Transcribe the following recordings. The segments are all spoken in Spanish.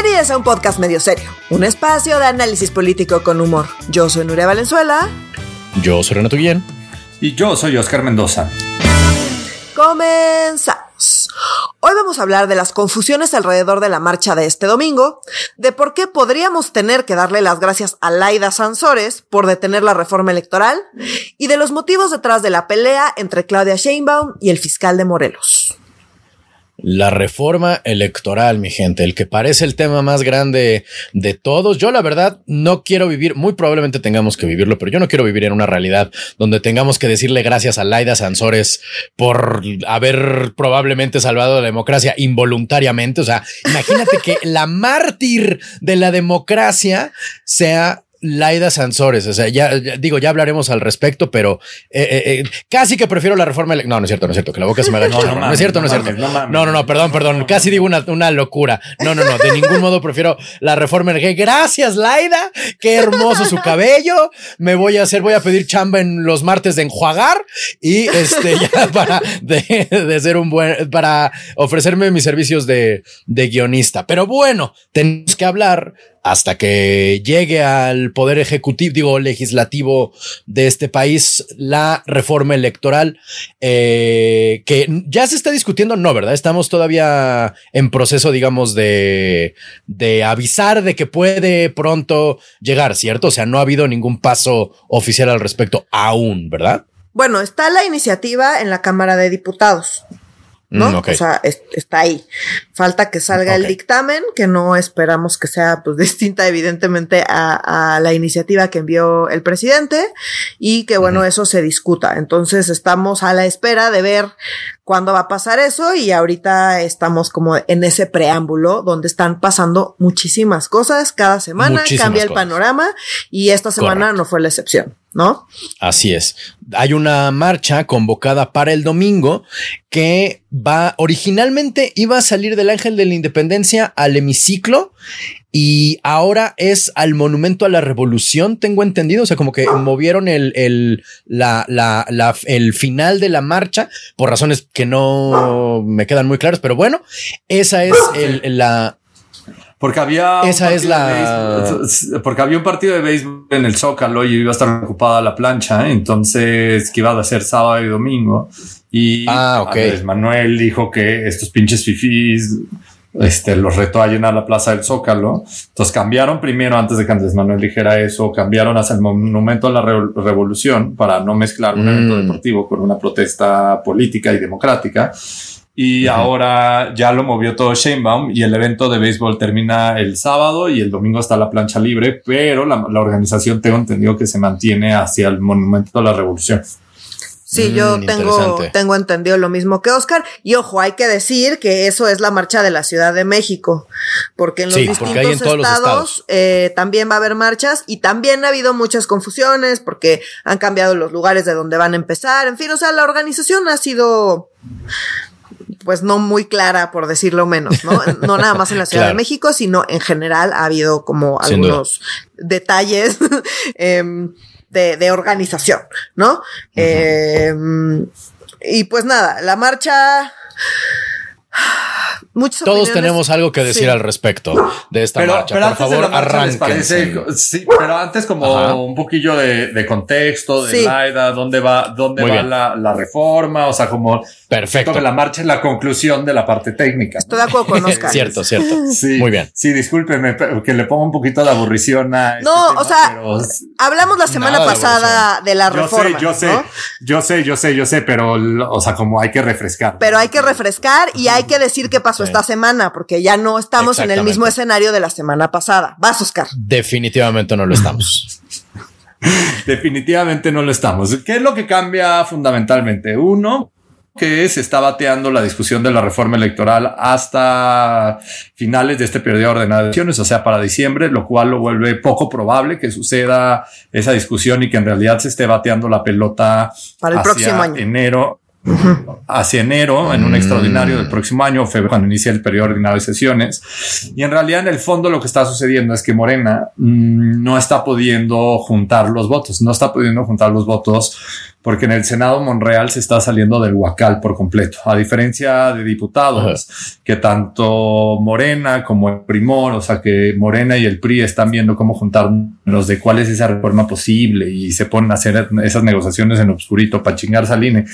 Bienvenidos a un podcast medio serio, un espacio de análisis político con humor. Yo soy Nuria Valenzuela. Yo soy Renato Guillén. Y yo soy Oscar Mendoza. Comenzamos. Hoy vamos a hablar de las confusiones alrededor de la marcha de este domingo, de por qué podríamos tener que darle las gracias a Laida Sansores por detener la reforma electoral y de los motivos detrás de la pelea entre Claudia Sheinbaum y el fiscal de Morelos. La reforma electoral, mi gente, el que parece el tema más grande de todos. Yo la verdad no quiero vivir, muy probablemente tengamos que vivirlo, pero yo no quiero vivir en una realidad donde tengamos que decirle gracias a Laida Sansores por haber probablemente salvado la democracia involuntariamente. O sea, imagínate que la mártir de la democracia sea Laida Sansores, o sea, ya, digo, ya hablaremos al respecto, pero eh, eh, eh, casi que prefiero la reforma. No, no es cierto, no es cierto, que la boca se me haga no, no, no, es cierto, no, es cierto. No, no, no, perdón, perdón, casi digo una, una locura. No, no, no, de ningún modo prefiero la reforma Gracias, Laida, qué hermoso su cabello. Me voy a hacer, voy a pedir chamba en los martes de enjuagar y este ya para de, de ser un buen, para ofrecerme mis servicios de, de guionista. Pero bueno, tenemos que hablar hasta que llegue al poder ejecutivo, digo, legislativo de este país, la reforma electoral, eh, que ya se está discutiendo, no, ¿verdad? Estamos todavía en proceso, digamos, de, de avisar de que puede pronto llegar, ¿cierto? O sea, no ha habido ningún paso oficial al respecto aún, ¿verdad? Bueno, está la iniciativa en la Cámara de Diputados. ¿No? Mm, o sea, está ahí. Falta que salga el dictamen, que no esperamos que sea pues distinta evidentemente a, la iniciativa que envió el presidente y que bueno, eso se discuta. Entonces estamos a la espera de ver cuándo va a pasar eso y ahorita estamos como en ese preámbulo donde están pasando muchísimas cosas cada semana, cambia el panorama y esta semana no fue la excepción. ¿No? Así es. Hay una marcha convocada para el domingo que va, originalmente iba a salir del Ángel de la Independencia al hemiciclo y ahora es al Monumento a la Revolución, tengo entendido. O sea, como que movieron el, el, la, la, la, el final de la marcha por razones que no me quedan muy claras, pero bueno, esa es el, la, porque había. Esa es la. porque había un partido de béisbol en el Zócalo y iba a estar ocupada la plancha. ¿eh? Entonces, que iba a ser sábado y domingo. Y ah, Manuel dijo que estos pinches fifís este, los retó a llenar la plaza del Zócalo. Entonces cambiaron primero, antes de que Andrés Manuel dijera eso, cambiaron hacia el monumento a la revolución para no mezclar un evento mm. deportivo con una protesta política y democrática y ahora ya lo movió todo Sheinbaum y el evento de béisbol termina el sábado y el domingo está la plancha libre, pero la, organización tengo entendido que se mantiene hacia el Monumento a la Revolución. Sí, yo mm, tengo, tengo entendido lo mismo que Oscar. Y ojo, hay que decir que eso es la marcha de la Ciudad de México, porque en los distintos estados, eh, también va a haber marchas y también ha habido muchas confusiones porque han cambiado los lugares de donde van a empezar. En fin, o sea, la organización ha sido pues no muy clara, por decirlo menos, ¿no? No nada más en la Ciudad de México, sino en general ha habido como algunos detalles em, de, organización, ¿no? Em, y pues nada, la marcha todos tenemos algo que decir al respecto de esta marcha. Por favor, arranquen. Sí, pero antes como un poquillo de, contexto, de Laida, dónde va, dónde va la, reforma, o sea, como perfecto que la marcha es la conclusión de la parte técnica. Estoy de acuerdo con Oscar. cierto, cierto. Sí, muy bien. Sí, discúlpeme que le pongo un poquito de aburrición a. Este no, o sea, hablamos la semana pasada de, la reforma. Yo sé, yo sé, yo sé, yo sé, yo sé, pero, o sea, como hay que refrescar. Pero hay que refrescar y hay que decir qué pasó esta semana, porque ya no estamos en el mismo escenario de la semana pasada. Vas, Oscar. Definitivamente no lo estamos. Definitivamente no lo estamos. ¿Qué es lo que cambia fundamentalmente? Uno, que se está bateando la discusión de la reforma electoral hasta finales de este periodo de ordenaciones, o sea, para diciembre, lo cual lo vuelve poco probable que suceda esa discusión y que en realidad se esté bateando la pelota para el próximo año. enero hacia enero, en un extraordinario del mm. próximo año, febrero, cuando inicia el periodo ordinario de sesiones. Y en realidad, en el fondo, lo que está sucediendo es que Morena mm, no está pudiendo juntar los votos, no está pudiendo juntar los votos porque en el Senado Monreal se está saliendo del huacal por completo, a diferencia de diputados que tanto Morena como el Primor, o sea que Morena y el PRI están viendo cómo juntar los de cuál es esa reforma posible y se ponen a hacer esas negociaciones en obscurito para chingar Saline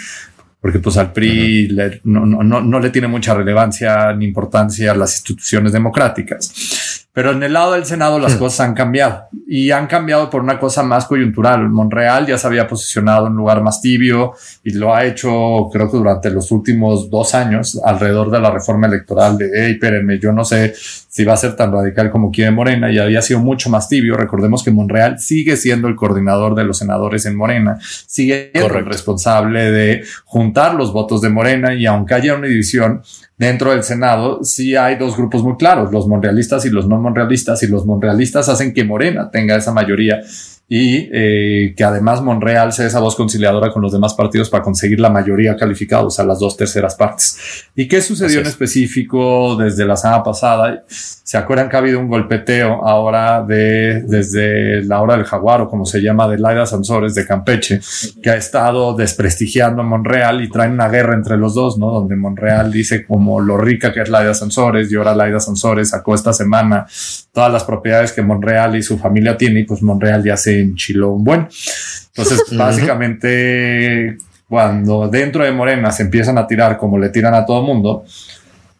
porque pues al PRI no, no, no, le tiene mucha relevancia ni importancia a las instituciones democráticas. Pero en el lado del Senado las hmm. cosas han cambiado y han cambiado por una cosa más coyuntural. Monreal ya se había posicionado en un lugar más tibio y lo ha hecho, creo que durante los últimos dos años, alrededor de la reforma electoral de, hey, espérenme, yo no sé si va a ser tan radical como quiere Morena y había sido mucho más tibio. Recordemos que Monreal sigue siendo el coordinador de los senadores en Morena, sigue siendo el responsable de juntar los votos de Morena y aunque haya una división, dentro del Senado sí hay dos grupos muy claros, los monrealistas y los no monrealistas, y los monrealistas hacen que Morena tenga esa mayoría y eh, que además Monreal sea esa voz conciliadora con los demás partidos para conseguir la mayoría calificada, o sea, las dos terceras partes. ¿Y qué sucedió en específico desde la semana pasada? ¿Se acuerdan que ha habido un golpeteo ahora de desde la hora del jaguar o como se llama de Laida Sansores de Campeche, que ha estado desprestigiando a Monreal y traen una guerra entre los dos, ¿no? Donde Monreal dice como lo rica que es Laida Sansores y ahora Laida Sansores sacó esta semana todas las propiedades que Monreal y su familia tiene y pues Monreal ya se enchiló un buen. Entonces, básicamente, cuando dentro de Morena se empiezan a tirar como le tiran a todo mundo,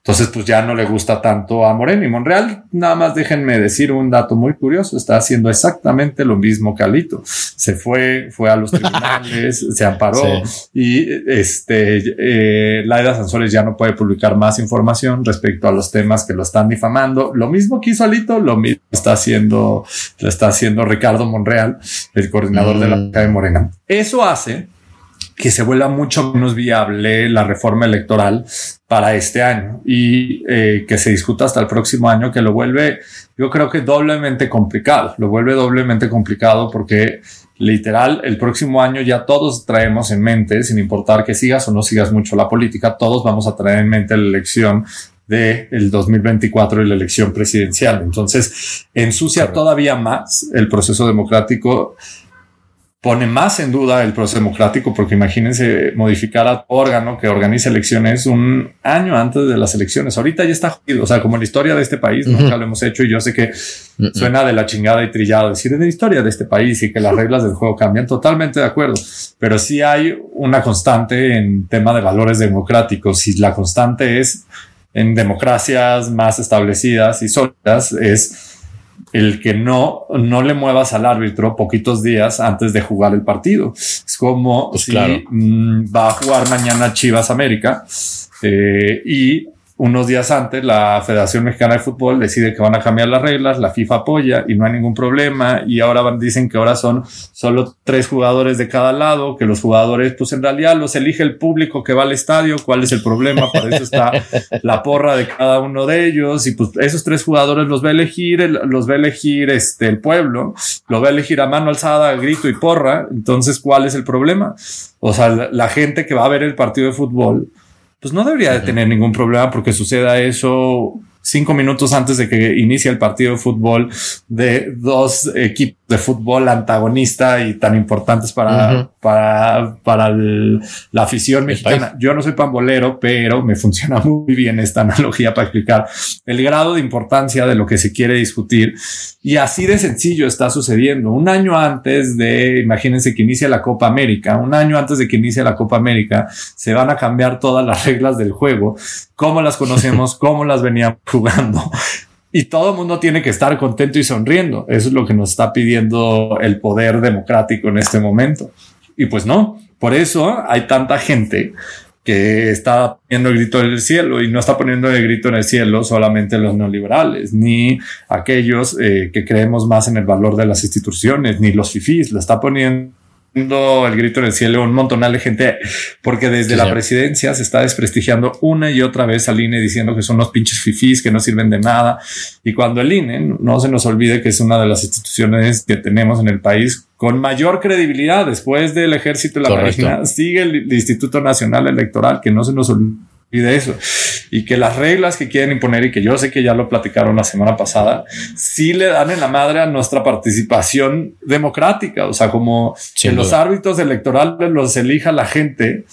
entonces, pues ya no le gusta tanto a Moreno y Monreal. Nada más déjenme decir un dato muy curioso. Está haciendo exactamente lo mismo que Alito. Se fue, fue a los tribunales, se amparó y este, eh, Laida Sansores ya no puede publicar más información respecto a los temas que lo están difamando. Lo mismo que hizo Alito, lo mismo está haciendo, lo está haciendo Ricardo Monreal, el coordinador de la mm. de Morena. Eso hace que se vuelva mucho menos viable la reforma electoral para este año y eh, que se discuta hasta el próximo año, que lo vuelve, yo creo que doblemente complicado, lo vuelve doblemente complicado porque literal el próximo año ya todos traemos en mente, sin importar que sigas o no sigas mucho la política, todos vamos a traer en mente la elección de el 2024 y la elección presidencial. Entonces, ensucia todavía más el proceso democrático pone más en duda el proceso democrático, porque imagínense modificar a órgano que organiza elecciones un año antes de las elecciones. Ahorita ya está jodido. O sea, como en la historia de este país, nunca lo hemos hecho y yo sé que suena de la chingada y trillado decir de la historia de este país y que las reglas del juego cambian. Totalmente de acuerdo. Pero sí hay una constante en tema de valores democráticos y la constante es en democracias más establecidas y sólidas es el que no, no le muevas al árbitro poquitos días antes de jugar el partido. Es como pues si mm, va a jugar mañana Chivas América eh, y unos días antes la Federación Mexicana de Fútbol decide que van a cambiar las reglas, la FIFA apoya y no hay ningún problema y ahora van, dicen que ahora son solo tres jugadores de cada lado, que los jugadores pues en realidad los elige el público que va al estadio, cuál es el problema, para eso está la porra de cada uno de ellos y pues esos tres jugadores los va a elegir, los va a elegir este el pueblo, lo va a elegir a mano alzada, grito y porra, entonces ¿cuál es el problema? O sea, la gente que va a ver el partido de fútbol pues no debería de tener ningún problema porque suceda eso cinco minutos antes de que inicie el partido de fútbol de dos equipos de fútbol antagonista y tan importantes para, para, para la afición mexicana. Yo no soy pambolero, pero me funciona muy bien esta analogía para explicar el grado de importancia de lo que se quiere discutir. Y así de sencillo está sucediendo. Un año antes de, imagínense que inicia la Copa América, un año antes de que inicie la Copa América, se van a cambiar todas las reglas del juego, cómo las conocemos, cómo las veníamos jugando y todo el mundo tiene que estar contento y sonriendo. Eso es lo que nos está pidiendo el poder democrático en este momento. Y pues no, por eso hay tanta gente que está poniendo el grito en el cielo y no está poniendo el grito en el cielo solamente los neoliberales, ni aquellos eh, que creemos más en el valor de las instituciones, ni los fifís, lo está poniendo el grito en el cielo un montonal de gente, porque desde la presidencia se está desprestigiando una y otra vez al INE diciendo que son unos pinches fifís que no sirven de nada. Y cuando el INE, no se nos olvide que es una de las instituciones que tenemos en el país con mayor credibilidad después del ejército y la marina, sigue el Instituto Nacional Electoral, que no se nos olvide eso. Y que las reglas que quieren imponer y que yo sé que ya lo platicaron la semana pasada, sí le dan en la madre a nuestra participación democrática. O sea, como si los árbitros electorales los elija la gente,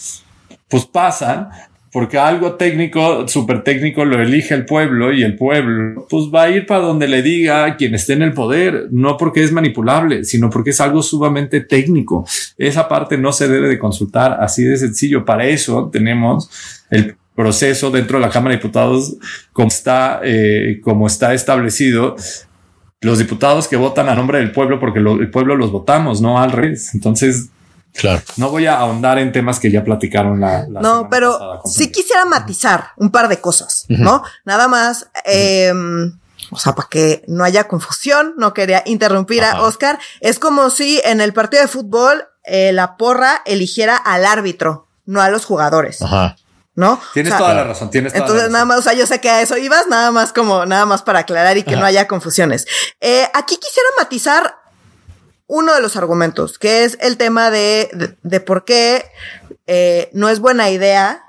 pues pasan porque algo técnico, súper técnico, lo elige el pueblo y el pueblo, pues va a ir para donde le diga quien esté en el poder, no porque es manipulable, sino porque es algo sumamente técnico. Esa parte no se debe de consultar así de sencillo. Para eso tenemos el proceso dentro de la Cámara de Diputados como está, eh, como está establecido. Los diputados que votan a nombre del pueblo porque el pueblo los votamos, no al revés. Entonces, Claro. No voy a ahondar en temas que ya platicaron la. no, pero sí quisiera matizar un par de cosas, ¿no? Nada más, em, o sea, para que no haya confusión, no quería interrumpir a Oscar. Es como si en el partido de fútbol eh, la porra eligiera al árbitro, no a los jugadores. Ajá. ¿No? Tienes toda la razón, tienes toda Entonces, nada más, o sea, yo sé que a eso ibas, nada más como, nada más para aclarar y que no haya confusiones. Eh, aquí quisiera matizar uno de los argumentos, que es el tema de, de, por qué eh, no es buena idea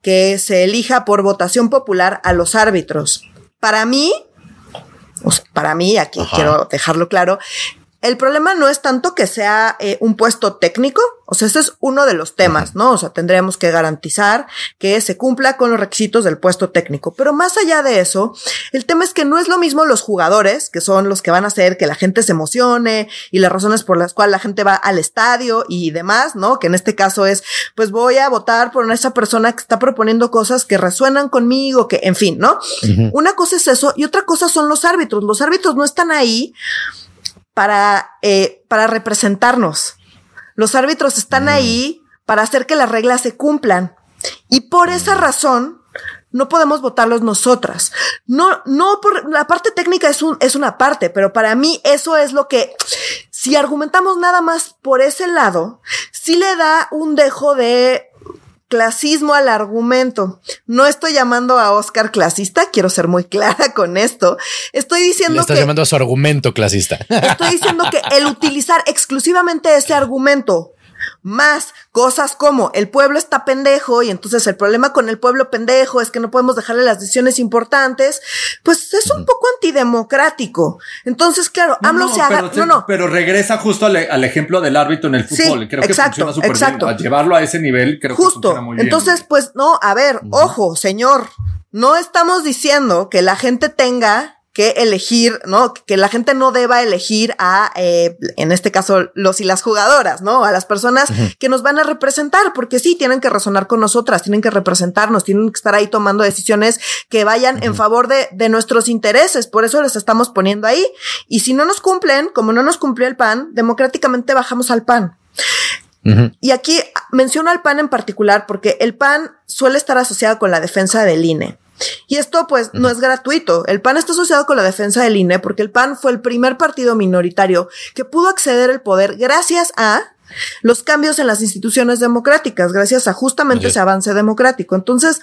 que se elija por votación popular a los árbitros. Para mí, para mí, aquí quiero dejarlo claro, el problema no es tanto que sea eh, un puesto técnico, o sea, ese es uno de los temas, ¿no? O sea, tendríamos que garantizar que se cumpla con los requisitos del puesto técnico. Pero más allá de eso, el tema es que no es lo mismo los jugadores, que son los que van a hacer que la gente se emocione y las razones por las cuales la gente va al estadio y demás, ¿no? Que en este caso es, pues voy a votar por esa persona que está proponiendo cosas que resuenan conmigo, que, en fin, ¿no? Una cosa es eso y otra cosa son los árbitros. Los árbitros no están ahí para, eh, para representarnos. Los árbitros están mm. ahí para hacer que las reglas se cumplan. Y por esa mm. razón, no podemos votarlos nosotras. No, no por la parte técnica es un, es una parte, pero para mí eso es lo que, si argumentamos nada más por ese lado, sí le da un dejo de clasismo al argumento. No estoy llamando a Oscar clasista, quiero ser muy clara con esto. Estoy diciendo Le estás llamando a su argumento clasista. Estoy diciendo que el utilizar exclusivamente ese argumento más cosas como el pueblo está pendejo y entonces el problema con el pueblo pendejo es que no podemos dejarle las decisiones importantes, pues es un poco antidemocrático. Entonces, claro, AMLO se haga. no, no. Pero regresa justo al, ejemplo del árbitro en el fútbol. creo exacto, que funciona exacto. Bien. A llevarlo a ese nivel, creo justo. que funciona muy bien. Entonces, pues no, a ver, ojo, señor. No estamos diciendo que la gente tenga que elegir, ¿no? Que la gente no deba elegir a, eh, en este caso, los y las jugadoras, ¿no? A las personas que nos van a representar, porque sí, tienen que razonar con nosotras, tienen que representarnos, tienen que estar ahí tomando decisiones que vayan en favor de, de nuestros intereses, por eso les estamos poniendo ahí. Y si no nos cumplen, como no nos cumplió el PAN, democráticamente bajamos al PAN. Y aquí menciono al PAN en particular porque el PAN suele estar asociado con la defensa del INE. Y esto pues no es gratuito. El PAN está asociado con la defensa del INE porque el PAN fue el primer partido minoritario que pudo acceder al poder gracias a los cambios en las instituciones democráticas, gracias a justamente ese avance democrático. Entonces,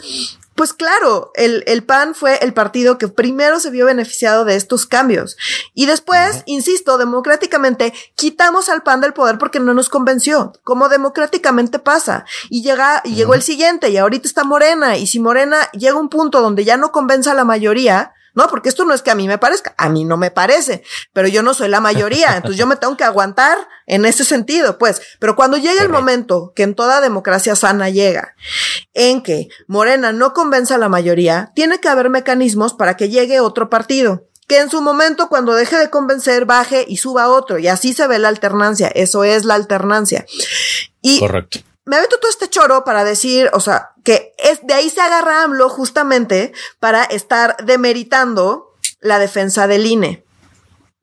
pues claro, el, el, PAN fue el partido que primero se vio beneficiado de estos cambios. Y después, insisto, democráticamente quitamos al PAN del poder porque no nos convenció, como democráticamente pasa. Y llega, y llegó el siguiente, y ahorita está Morena, y si Morena llega a un punto donde ya no convence a la mayoría, no, porque esto no es que a mí me parezca, a mí no me parece, pero yo no soy la mayoría, entonces yo me tengo que aguantar en ese sentido, pues. Pero cuando llegue el momento que en toda democracia sana llega, en que Morena no convenza a la mayoría, tiene que haber mecanismos para que llegue otro partido que en su momento cuando deje de convencer baje y suba otro y así se ve la alternancia, eso es la alternancia. Y Correcto me meto todo este choro para decir, o sea, que es de ahí se agarra AMLO justamente para estar demeritando la defensa del INE.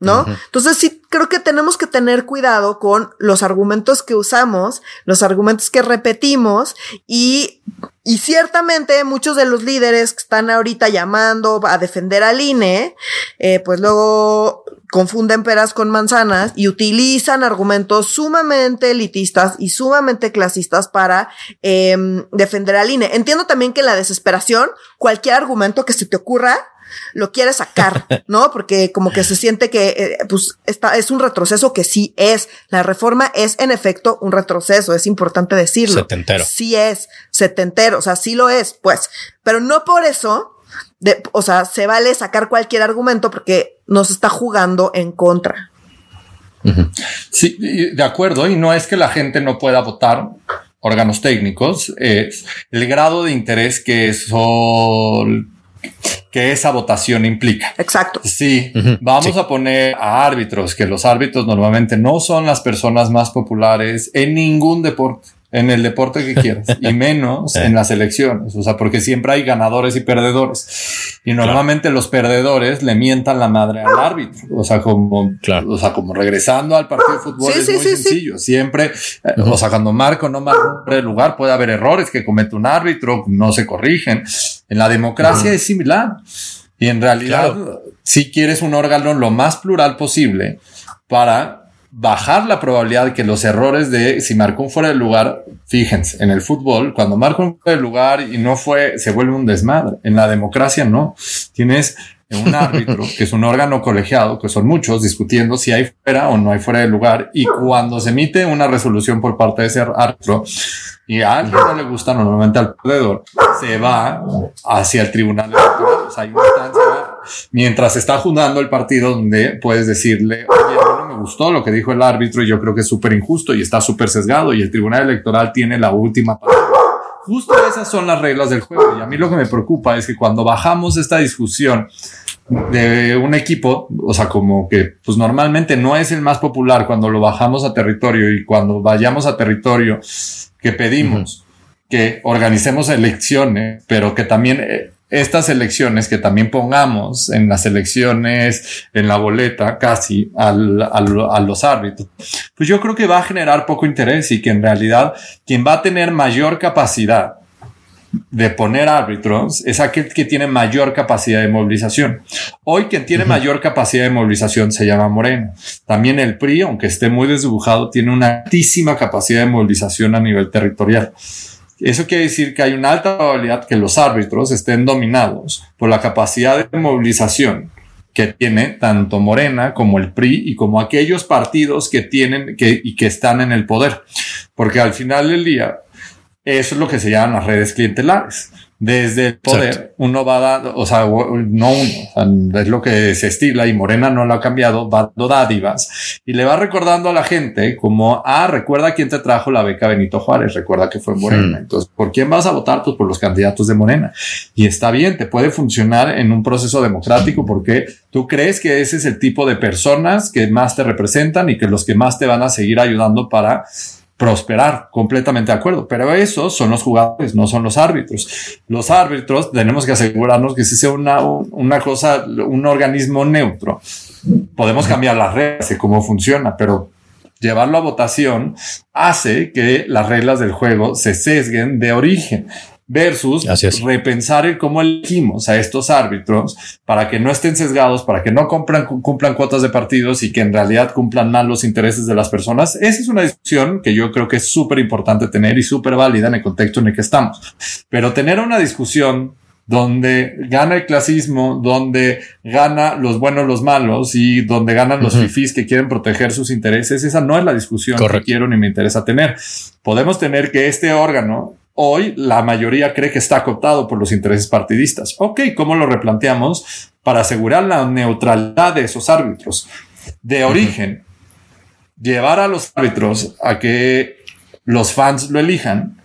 ¿No? Entonces sí creo que tenemos que tener cuidado con los argumentos que usamos, los argumentos que repetimos y, y ciertamente muchos de los líderes que están ahorita llamando a defender al INE, eh, pues luego confunden peras con manzanas y utilizan argumentos sumamente elitistas y sumamente clasistas para em, defender al INE. Entiendo también que la desesperación, cualquier argumento que se te ocurra, lo quiere sacar, ¿no? Porque como que se siente que eh, pues está, es un retroceso que sí es. La reforma es en efecto un retroceso, es importante decirlo. Setentero. Sí es, setentero, o sea, sí lo es, pues. Pero no por eso, de, o sea, se vale sacar cualquier argumento porque nos está jugando en contra. Sí, de acuerdo, y no es que la gente no pueda votar órganos técnicos, es el grado de interés que eso que esa votación implica. Exacto. Sí, vamos a poner a árbitros, que los árbitros normalmente no son las personas más populares en ningún deporte en el deporte que quieras y menos en las elecciones. O sea, porque siempre hay ganadores y perdedores. Y normalmente los perdedores le mientan la madre al árbitro. O sea, como, o sea, como regresando al partido de fútbol es muy sencillo. Siempre, eh, o sea, cuando marco no marco el lugar, puede haber errores que comete un árbitro, no se corrigen. En la democracia es similar. Y en realidad, si quieres un órgano lo más plural posible para bajar la probabilidad de que los errores de si marcó un fuera de lugar, fíjense, en el fútbol, cuando marca un fuera de lugar y no fue, se vuelve un desmadre. En la democracia no. Tienes un árbitro, que es un órgano colegiado, que son muchos, discutiendo si hay fuera o no hay fuera de lugar. Y cuando se emite una resolución por parte de ese árbitro y a alguien no le gusta, normalmente al perdedor, se va hacia el tribunal electoral. O sea, hay una instancia mientras está juzgando el partido donde puedes decirle, oye, no me gustó lo que dijo el árbitro y yo creo que es súper injusto y está súper sesgado y el tribunal electoral tiene la última palabra. Justo esas son las reglas del juego y a mí lo que me preocupa es que cuando bajamos esta discusión de un equipo, o sea, como que pues normalmente no es el más popular cuando lo bajamos a territorio y cuando vayamos a territorio que pedimos que organicemos elecciones, pero que también eh, estas elecciones que también pongamos en las elecciones, en la boleta, casi al, a los árbitros, pues yo creo que va a generar poco interés y que en realidad quien va a tener mayor capacidad de poner árbitros es aquel que tiene mayor capacidad de movilización. Hoy quien tiene mayor capacidad de movilización se llama Moreno. También el PRI, aunque esté muy desdibujado, tiene una altísima capacidad de movilización a nivel territorial. Eso quiere decir que hay una alta probabilidad que los árbitros estén dominados por la capacidad de movilización que tiene tanto Morena como el PRI y como aquellos partidos que tienen que, y que están en el poder. Porque al final del día, eso es lo que se llaman las redes clientelares desde el poder, uno va dando, o sea, no uno, es lo que se estila y Morena no lo ha cambiado, va dando dádivas y le va recordando a la gente como, ah, recuerda quién te trajo la beca Benito Juárez, recuerda que fue Morena. Entonces, ¿por quién vas a votar? Pues por los candidatos de Morena. Y está bien, te puede funcionar en un proceso democrático porque tú crees que ese es el tipo de personas que más te representan y que los que más te van a seguir ayudando para prosperar, completamente de acuerdo, pero esos son los jugadores, no son los árbitros. Los árbitros tenemos que asegurarnos que si sea una, una cosa, un organismo neutro. Podemos cambiar las reglas de cómo funciona, pero llevarlo a votación hace que las reglas del juego se sesguen de origen versus repensar el cómo elegimos a estos árbitros para que no estén sesgados, para que no cumplan, cumplan cuotas de partidos y que en realidad cumplan mal los intereses de las personas. Esa es una discusión que yo creo que es súper importante tener y súper válida en el contexto en el que estamos. Pero tener una discusión donde gana el clasismo, donde gana los buenos, los malos y donde ganan los fifís que quieren proteger sus intereses. Esa no es la discusión que quiero ni me interesa tener. Podemos tener que este órgano Hoy la mayoría cree que está cooptado por los intereses partidistas. Ok, ¿cómo lo replanteamos para asegurar la neutralidad de esos árbitros? De origen, llevar a los árbitros a que los fans lo elijan.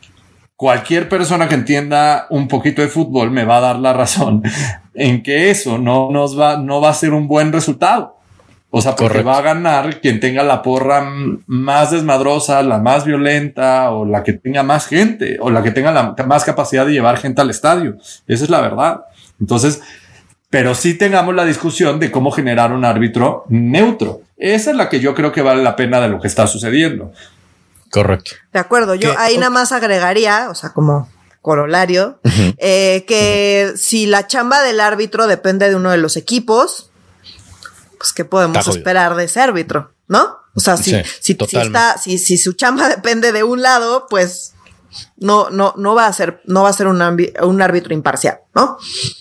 Cualquier persona que entienda un poquito de fútbol me va a dar la razón en que eso no nos va, no va a ser un buen resultado. O sea, porque va a ganar quien tenga la porra más desmadrosa, la más violenta, o la que tenga más gente, o la que tenga la más capacidad de llevar gente al estadio. Esa es la verdad. Entonces, pero sí tengamos la discusión de cómo generar un árbitro neutro. Esa es la que yo creo que vale la pena de lo que está sucediendo. Correcto. De acuerdo. Yo ahí nada más agregaría, o sea, como corolario, eh, que si la chamba del árbitro depende de uno de los equipos, pues, ¿qué podemos esperar de ese árbitro? ¿No? O sea, si, si, si, está, si, si su chamba depende de un lado, pues no, no, no va a ser, no va a ser un, un, árbitro imparcial, ¿no?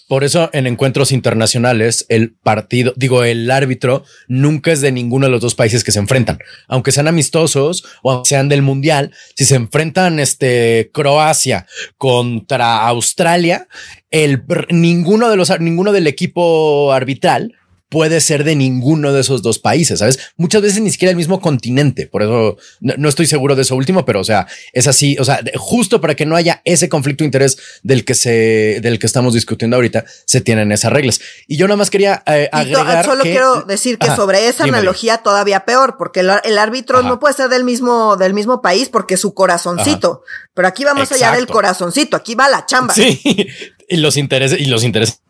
Por eso en encuentros internacionales el partido, digo, el árbitro nunca es de ninguno de los dos países que se enfrentan, aunque sean amistosos o sean del mundial. Si se enfrentan, este Croacia contra Australia, el ninguno de los, ninguno del equipo arbitral puede ser de ninguno de esos dos países, ¿sabes? Muchas veces ni siquiera el mismo continente, por eso no, estoy seguro de eso último, pero o sea, es así, o sea, justo para que no haya ese conflicto de interés del que se, del que estamos discutiendo ahorita, se tienen esas reglas. Y yo nada más quería eh, agregar. Solo quiero decir que sobre esa analogía todavía peor, porque el, árbitro no puede ser del mismo, del mismo país porque su corazoncito, pero aquí vamos allá del corazoncito, aquí va la chamba. Sí, y los intereses, y los intereses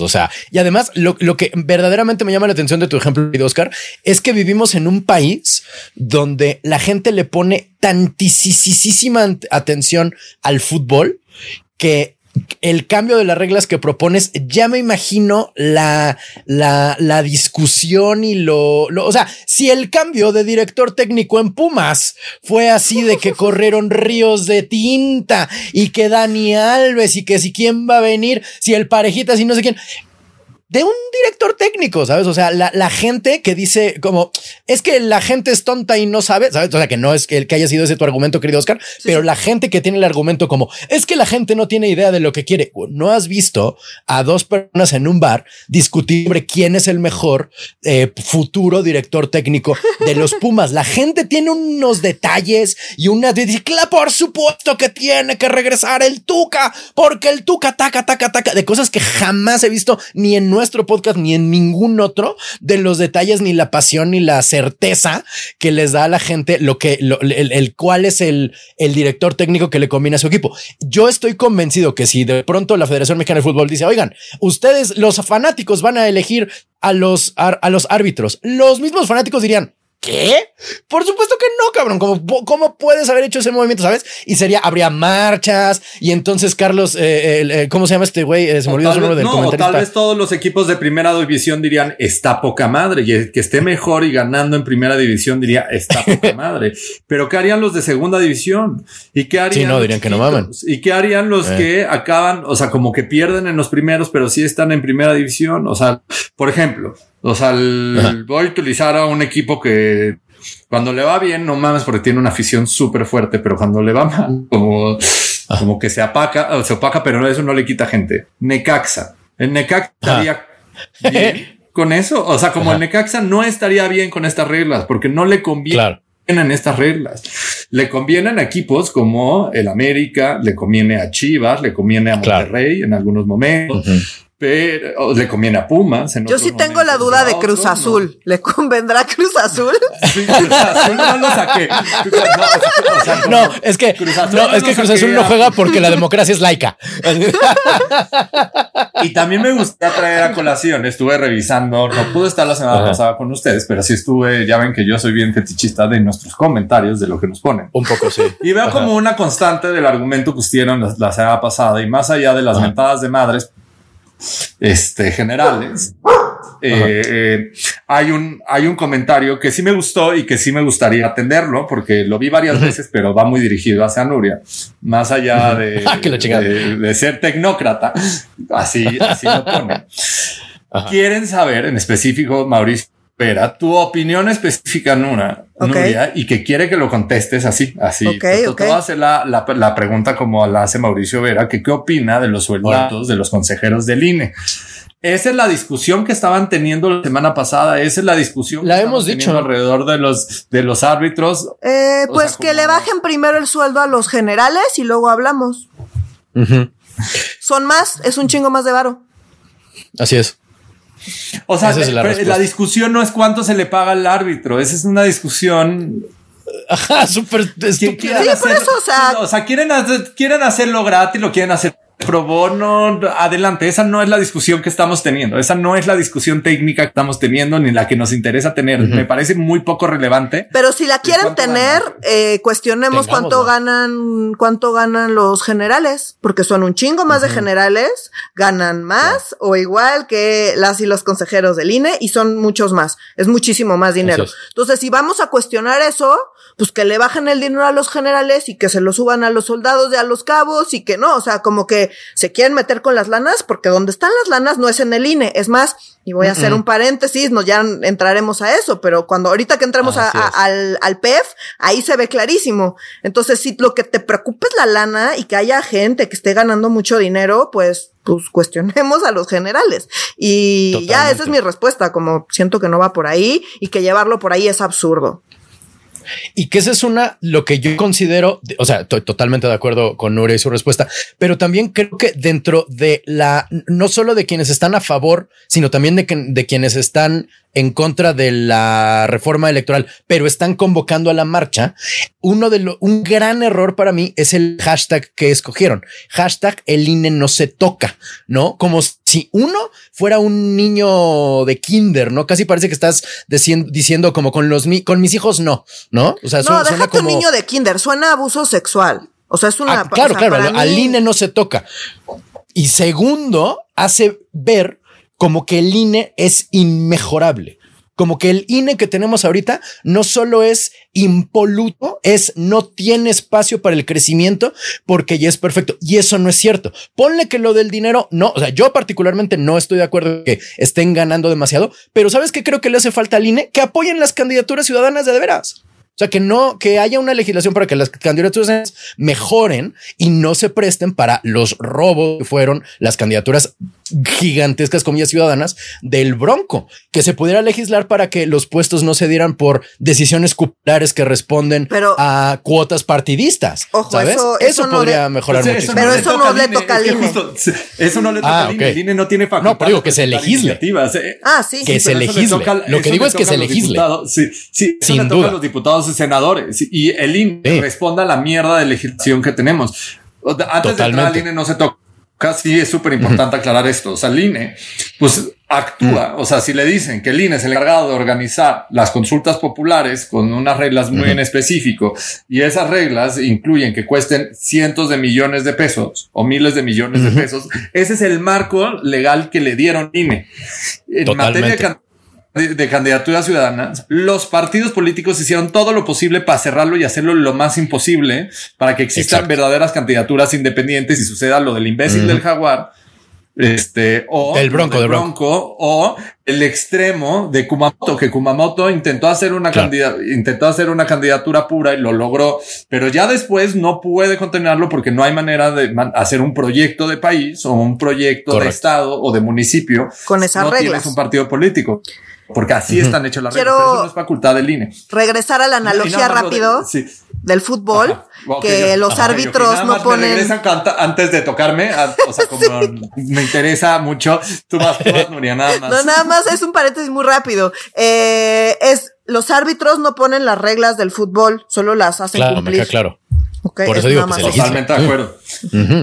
o sea, y además lo, que verdaderamente me llama la atención de tu ejemplo, Oscar, es que vivimos en un país donde la gente le pone tantísima atención al fútbol que el cambio de las reglas que propones, ya me imagino la, la, la discusión y lo, lo, o sea, si el cambio de director técnico en Pumas fue así de que corrieron ríos de tinta y que Dani Alves y que si quién va a venir, si el parejita, si no sé quién, de un director técnico, ¿sabes? O sea, la, gente que dice como, es que la gente es tonta y no sabe, ¿sabes? O sea, que no es que, el que haya sido ese tu argumento, querido Oscar, pero la gente que tiene el argumento como, es que la gente no tiene idea de lo que quiere. No has visto a dos personas en un bar discutir sobre quién es el mejor eh, futuro director técnico de los Pumas. La gente tiene unos detalles y una dice, por supuesto que tiene que regresar el Tuca, porque el Tuca taca, taca, taca, de cosas que jamás he visto ni en nuestra nuestro podcast ni en ningún otro de los detalles, ni la pasión, ni la certeza que les da a la gente lo que, el, cuál es el, el director técnico que le conviene a su equipo. Yo estoy convencido que si de pronto la Federación Mexicana de Fútbol dice, oigan, ustedes, los fanáticos van a elegir a los, a los árbitros, los mismos fanáticos dirían, ¿Qué? Por supuesto que no, cabrón. ¿Cómo, ¿Cómo, puedes haber hecho ese movimiento? ¿Sabes? Y sería, habría marchas y entonces Carlos, eh, eh, ¿cómo se llama este güey? Eh, se me olvidó su nombre del no, tal vez todos los equipos de primera división dirían, está poca madre. Y el que esté mejor y ganando en primera división diría, está poca madre. Pero ¿qué harían los de segunda división? ¿Y qué harían? Sí, no, dirían que no mamen. ¿Y qué harían los que acaban, o sea, como que pierden en los primeros, pero sí están en primera división? O sea, por ejemplo, o sea, voy a utilizar a un equipo que cuando le va bien, no mames, porque tiene una afición súper fuerte, pero cuando le va mal, como, como que se apaca, se opaca, pero eso no le quita gente. Necaxa. El Necaxa estaría bien con eso. O sea, como el Necaxa no estaría bien con estas reglas porque no le conviene. en estas reglas. Le convienen a equipos como el América, le conviene a Chivas, le conviene a Monterrey en algunos momentos pero le conviene a Pumas. Yo sí tengo la duda de Cruz Azul. ¿Le convendrá Cruz Azul? Sí, Cruz Azul no lo saqué. No, es que Cruz Azul, no, es que Cruz Azul no juega porque la democracia es laica. y también me gustaría traer a colación. Estuve revisando, no pude estar la semana pasada con ustedes, pero sí estuve. Ya ven que yo soy bien fetichista de nuestros comentarios, de lo que nos ponen. Un poco, sí. Y veo como una constante del argumento que hicieron la, semana pasada y más allá de las mentadas de madres este, generales, eh, eh, hay, un, hay un comentario que sí me gustó y que sí me gustaría atenderlo porque lo vi varias veces, pero va muy dirigido hacia Nuria, más allá de, de, ser tecnócrata, así, así lo pone. Quieren saber en específico, Mauricio Vera, tu opinión específica, Nuna, Nuria, y que quiere que lo contestes así, así. Okay, okay. Te voy a hacer la, la, pregunta como la hace Mauricio Vera, que qué opina de los sueldos de los consejeros del INE. Esa es la discusión que estaban teniendo la semana pasada. Esa es la discusión. La hemos dicho alrededor de los de los árbitros. Eh, pues que le bajen primero el sueldo a los generales y luego hablamos. Son más, es un chingo más de varo. Así es. O sea, la, discusión no es cuánto se le paga al árbitro, esa es una discusión Ajá, súper Sí, por eso, o sea, o sea quieren, hacer, quieren hacerlo gratis, lo quieren hacer pro bono, adelante. Esa no es la discusión que estamos teniendo. Esa no es la discusión técnica que estamos teniendo ni la que nos interesa tener. Me parece muy poco relevante. Pero si la quieren tener, eh, cuestionemos cuánto ganan, cuánto ganan los generales, porque son un chingo más de generales, ganan más o igual que las y los consejeros del INE y son muchos más. Es muchísimo más dinero. Entonces, si vamos a cuestionar eso, pues que le bajen el dinero a los generales y que se lo suban a los soldados y a los cabos y que no, o sea, como que se quieren meter con las lanas porque donde están las lanas no es en el INE, es más, y voy a hacer un paréntesis, no ya entraremos a eso, pero cuando ahorita que entremos al, al PEF, ahí se ve clarísimo. Entonces, si lo que te preocupa es la lana y que haya gente que esté ganando mucho dinero, pues pues cuestionemos a los generales. Y ya esa es mi respuesta, como siento que no va por ahí y que llevarlo por ahí es absurdo. Y que esa es una, lo que yo considero, o sea, estoy totalmente de acuerdo con Nuria y su respuesta, pero también creo que dentro de la, no solo de quienes están a favor, sino también de, de quienes están en contra de la reforma electoral, pero están convocando a la marcha. Uno de los, un gran error para mí es el hashtag que escogieron. Hashtag el INE no se toca, ¿no? Como si uno fuera un niño de kinder, ¿no? Casi parece que estás diciendo, diciendo como con los, con mis hijos no, ¿no? O sea, no, suena, como... un niño de kinder, suena abuso sexual. O sea, es una... Ah, claro, claro, al INE no se toca. Y segundo, hace ver como que el INE es inmejorable. Como que el INE que tenemos ahorita no solo es impoluto, es no tiene espacio para el crecimiento porque ya es perfecto. Y eso no es cierto. Ponle que lo del dinero, no, o sea, yo particularmente no estoy de acuerdo que estén ganando demasiado, pero ¿sabes qué creo que le hace falta al INE? Que apoyen las candidaturas ciudadanas de, de veras. O sea, que no, que haya una legislación para que las candidaturas mejoren y no se presten para los robos que fueron las candidaturas gigantescas, comillas ciudadanas, del Bronco, que se pudiera legislar para que los puestos no se dieran por decisiones cupulares que responden a cuotas partidistas. Ojo, ¿sabes? Eso, podría mejorar mucho. pero eso no le toca al INE. Eso no le toca al INE. El INE no tiene facultades. No, pero digo que se legisle. Ah, sí. Que se legisle. Lo que digo es que se legisle. Sí, sí, sin duda. los diputados y senadores y el INE responda a la mierda de legislación que tenemos. Antes de entrar al INE no se toca Casi es súper importante aclarar esto. O sea, el INE, pues actúa. O sea, si le dicen que el INE es el encargado de organizar las consultas populares con unas reglas muy en específico y esas reglas incluyen que cuesten cientos de millones de pesos o miles de millones de pesos, ese es el marco legal que le dieron INE. En materia de de, candidaturas ciudadanas, los partidos políticos hicieron todo lo posible para cerrarlo y hacerlo lo más imposible para que existan verdaderas candidaturas independientes y suceda lo del imbécil del jaguar. Este, o el bronco, del bronco, o el extremo de Kumamoto, que Kumamoto intentó hacer una intentó hacer una candidatura pura y lo logró, pero ya después no puede contenerlo porque no hay manera de hacer un proyecto de país o un proyecto de estado o de municipio. Con esas no reglas. Tienes un partido político. Porque así están hechos las reglas. Pero eso no es facultad del INE. Regresar a la analogía rápido del fútbol, que los árbitros no ponen. regresan antes de tocarme. o sea, como me interesa mucho. Tú vas, tú vas, Nuria, nada más. No, nada más es un paréntesis muy rápido. Eh, es los árbitros no ponen las reglas del fútbol, solo las hacen claro, cumplir. claro. Por eso digo que Totalmente de acuerdo.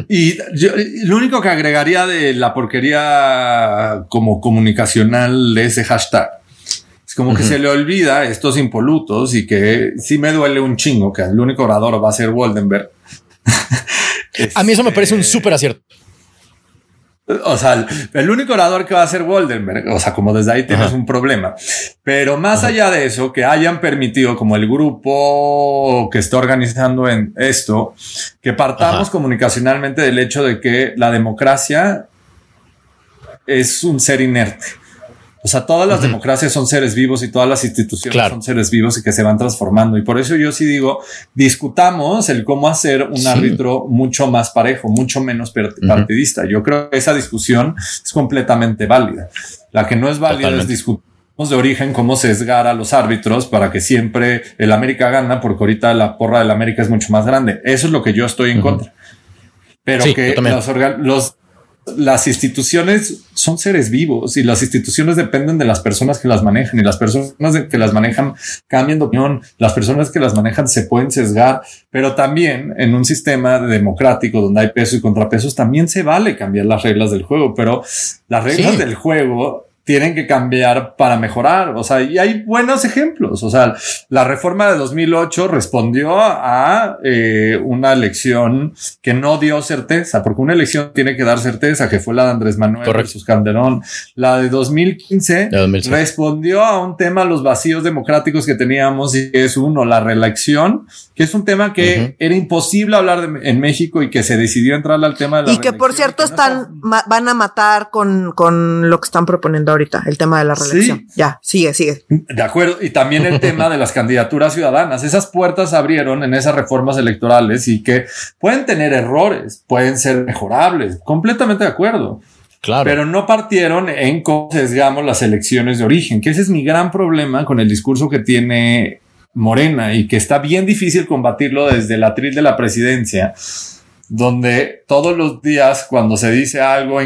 Y yo, lo único que agregaría de la porquería como comunicacional de ese hashtag es como que se le olvida estos impolutos y que sí me duele un chingo que el único orador va a ser Woldenberg. a mí eso me parece un este, súper acierto. O sea, el único orador que va a ser Woldenberg, o sea, como desde ahí tienes un problema. Pero más allá de eso, que hayan permitido, como el grupo que está organizando en esto, que partamos comunicacionalmente del hecho de que la democracia es un ser inerte. O sea, todas las democracias son seres vivos y todas las instituciones son seres vivos y que se van transformando. Y por eso yo sí digo, discutamos el cómo hacer un árbitro mucho más parejo, mucho menos partidista. Yo creo que esa discusión es completamente válida. La que no es válida es discutir de origen cómo sesgar a los árbitros para que siempre el América gana, porque ahorita la porra del América es mucho más grande. Eso es lo que yo estoy en contra. Pero que los, los las instituciones son seres vivos y las instituciones dependen de las personas que las manejan y las personas que las manejan cambian de opinión, las personas que las manejan se pueden sesgar, pero también en un sistema democrático donde hay pesos y contrapesos también se vale cambiar las reglas del juego, pero las reglas del juego tienen que cambiar para mejorar. O sea, y hay buenos ejemplos. O sea, la reforma de 2008 respondió a eh, una elección que no dio certeza, porque una elección tiene que dar certeza, que fue la de Andrés Manuel Correcto. versus Calderón. La de 2015 respondió a un tema, los vacíos democráticos que teníamos, y es uno, la reelección, que es un tema que era imposible hablar en México y que se decidió entrar al tema de la Y que por cierto están, van a matar con, con lo que están proponiendo ahorita, el tema de la reelección. Ya, sigue, sigue. De acuerdo. Y también el tema de las candidaturas ciudadanas. Esas puertas abrieron en esas reformas electorales y que pueden tener errores, pueden ser mejorables. Completamente de acuerdo. Claro. Pero no partieron en cómo sesgamos las elecciones de origen, que ese es mi gran problema con el discurso que tiene Morena y que está bien difícil combatirlo desde el atril de la presidencia donde todos los días cuando se dice algo,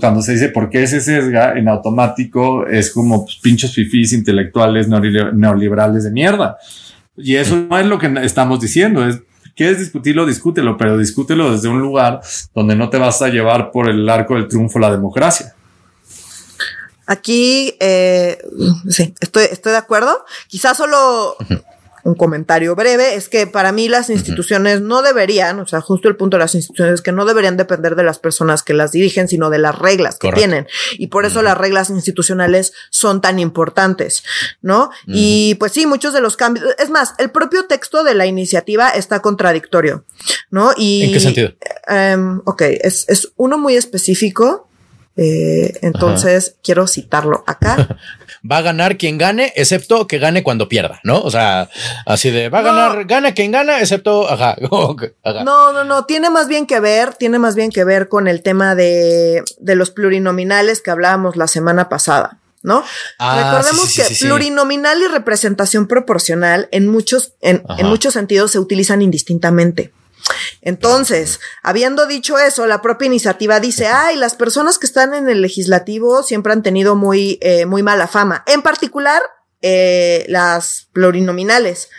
cuando se dice por qué se sesga, en automático es como pues, pinchos fifís intelectuales neoliberales de mierda. Y eso no es lo que estamos diciendo, es quieres discutirlo, discútelo, pero discútelo desde un lugar donde no te vas a llevar por el arco del triunfo la democracia. Aquí, eh, sí, estoy, estoy de acuerdo. Quizás solo un comentario breve, es que para mí las instituciones no deberían, o sea, justo el punto de las instituciones es que no deberían depender de las personas que las dirigen, sino de las reglas que tienen. Y por eso las reglas institucionales son tan importantes, ¿no? Y pues sí, muchos de los cambios, es más, el propio texto de la iniciativa está contradictorio, ¿no? Y, ¿En qué sentido? Um, ok, es, es uno muy específico. Eh, entonces quiero citarlo acá. va a ganar quien gane, excepto que gane cuando pierda, ¿no? O sea, así de va a ganar, gana quien gana, excepto, ajá, No, no, no, tiene más bien que ver, tiene más bien que ver con el tema de, de los plurinominales que hablábamos la semana pasada. ¿no? Ah, Recordemos que plurinominal y representación proporcional en muchos, en, en muchos sentidos se utilizan indistintamente. Entonces, habiendo dicho eso, la propia iniciativa dice, ay, las personas que están en el legislativo siempre han tenido muy, eh, muy mala fama, en particular eh, las plurinominales.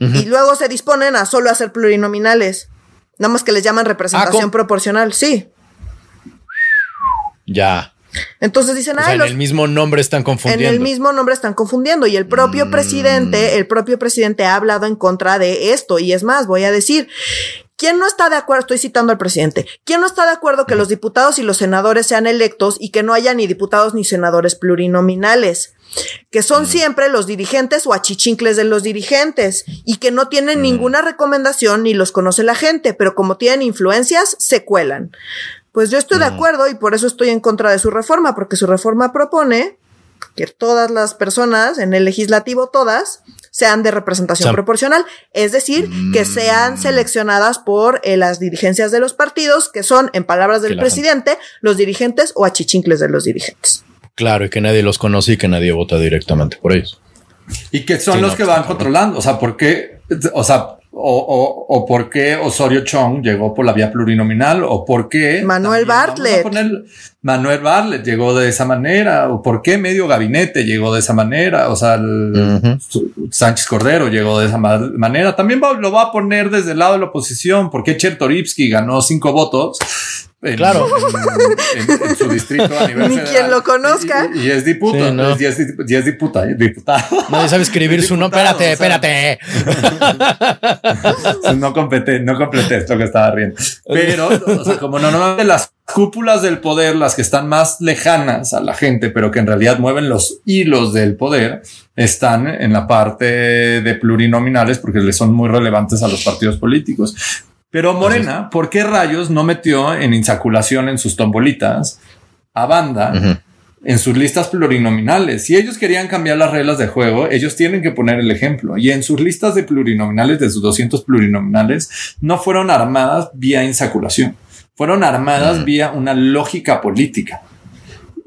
Y luego se disponen a solo hacer plurinominales, nada más que les llaman representación ah, proporcional, sí. Ya. Entonces dicen, o en el mismo nombre están confundiendo. En el mismo nombre están confundiendo y el propio mm. presidente, el propio presidente ha hablado en contra de esto y es más, voy a decir, ¿Quién no está de acuerdo? Estoy citando al presidente. ¿Quién no está de acuerdo que los diputados y los senadores sean electos y que no haya ni diputados ni senadores plurinominales? Que son siempre los dirigentes o achichincles de los dirigentes y que no tienen ninguna recomendación ni los conoce la gente, pero como tienen influencias, se cuelan. Pues yo estoy de acuerdo y por eso estoy en contra de su reforma, porque su reforma propone que todas las personas en el legislativo, todas, sean de representación proporcional, es decir, que sean mm. seleccionadas por eh, las dirigencias de los partidos, que son, en palabras del presidente, los dirigentes o achichincles de los dirigentes. Claro, y que nadie los conoce y que nadie vota directamente por ellos. Y que son los que van controlando, o sea, ¿por qué? O sea, o, o, por qué Osorio Chong llegó por la vía plurinominal o por qué Manuel Bartlett. Manuel Bartlett llegó de esa manera o por qué medio gabinete llegó de esa manera. O sea, Sánchez Cordero llegó de esa manera. También lo va a poner desde el lado de la oposición porque Chertorivsky ganó cinco votos claro. En, su distrito a nivel Ni quien lo conozca. Y, es diputado. y, es, diputado. Nadie sabe escribir su nombre. Espérate, espérate. no completé, no completé esto que estaba riendo. Pero, o sea, como normalmente las cúpulas del poder, las que están más lejanas a la gente, pero que en realidad mueven los hilos del poder, están en la parte de plurinominales porque les son muy relevantes a los partidos políticos. Pero Morena, ¿por qué rayos no metió en insaculación en sus tombolitas a banda en sus listas plurinominales? Si ellos querían cambiar las reglas de juego, ellos tienen que poner el ejemplo. Y en sus listas de plurinominales, de sus 200 plurinominales, no fueron armadas vía insaculación. Fueron armadas vía una lógica política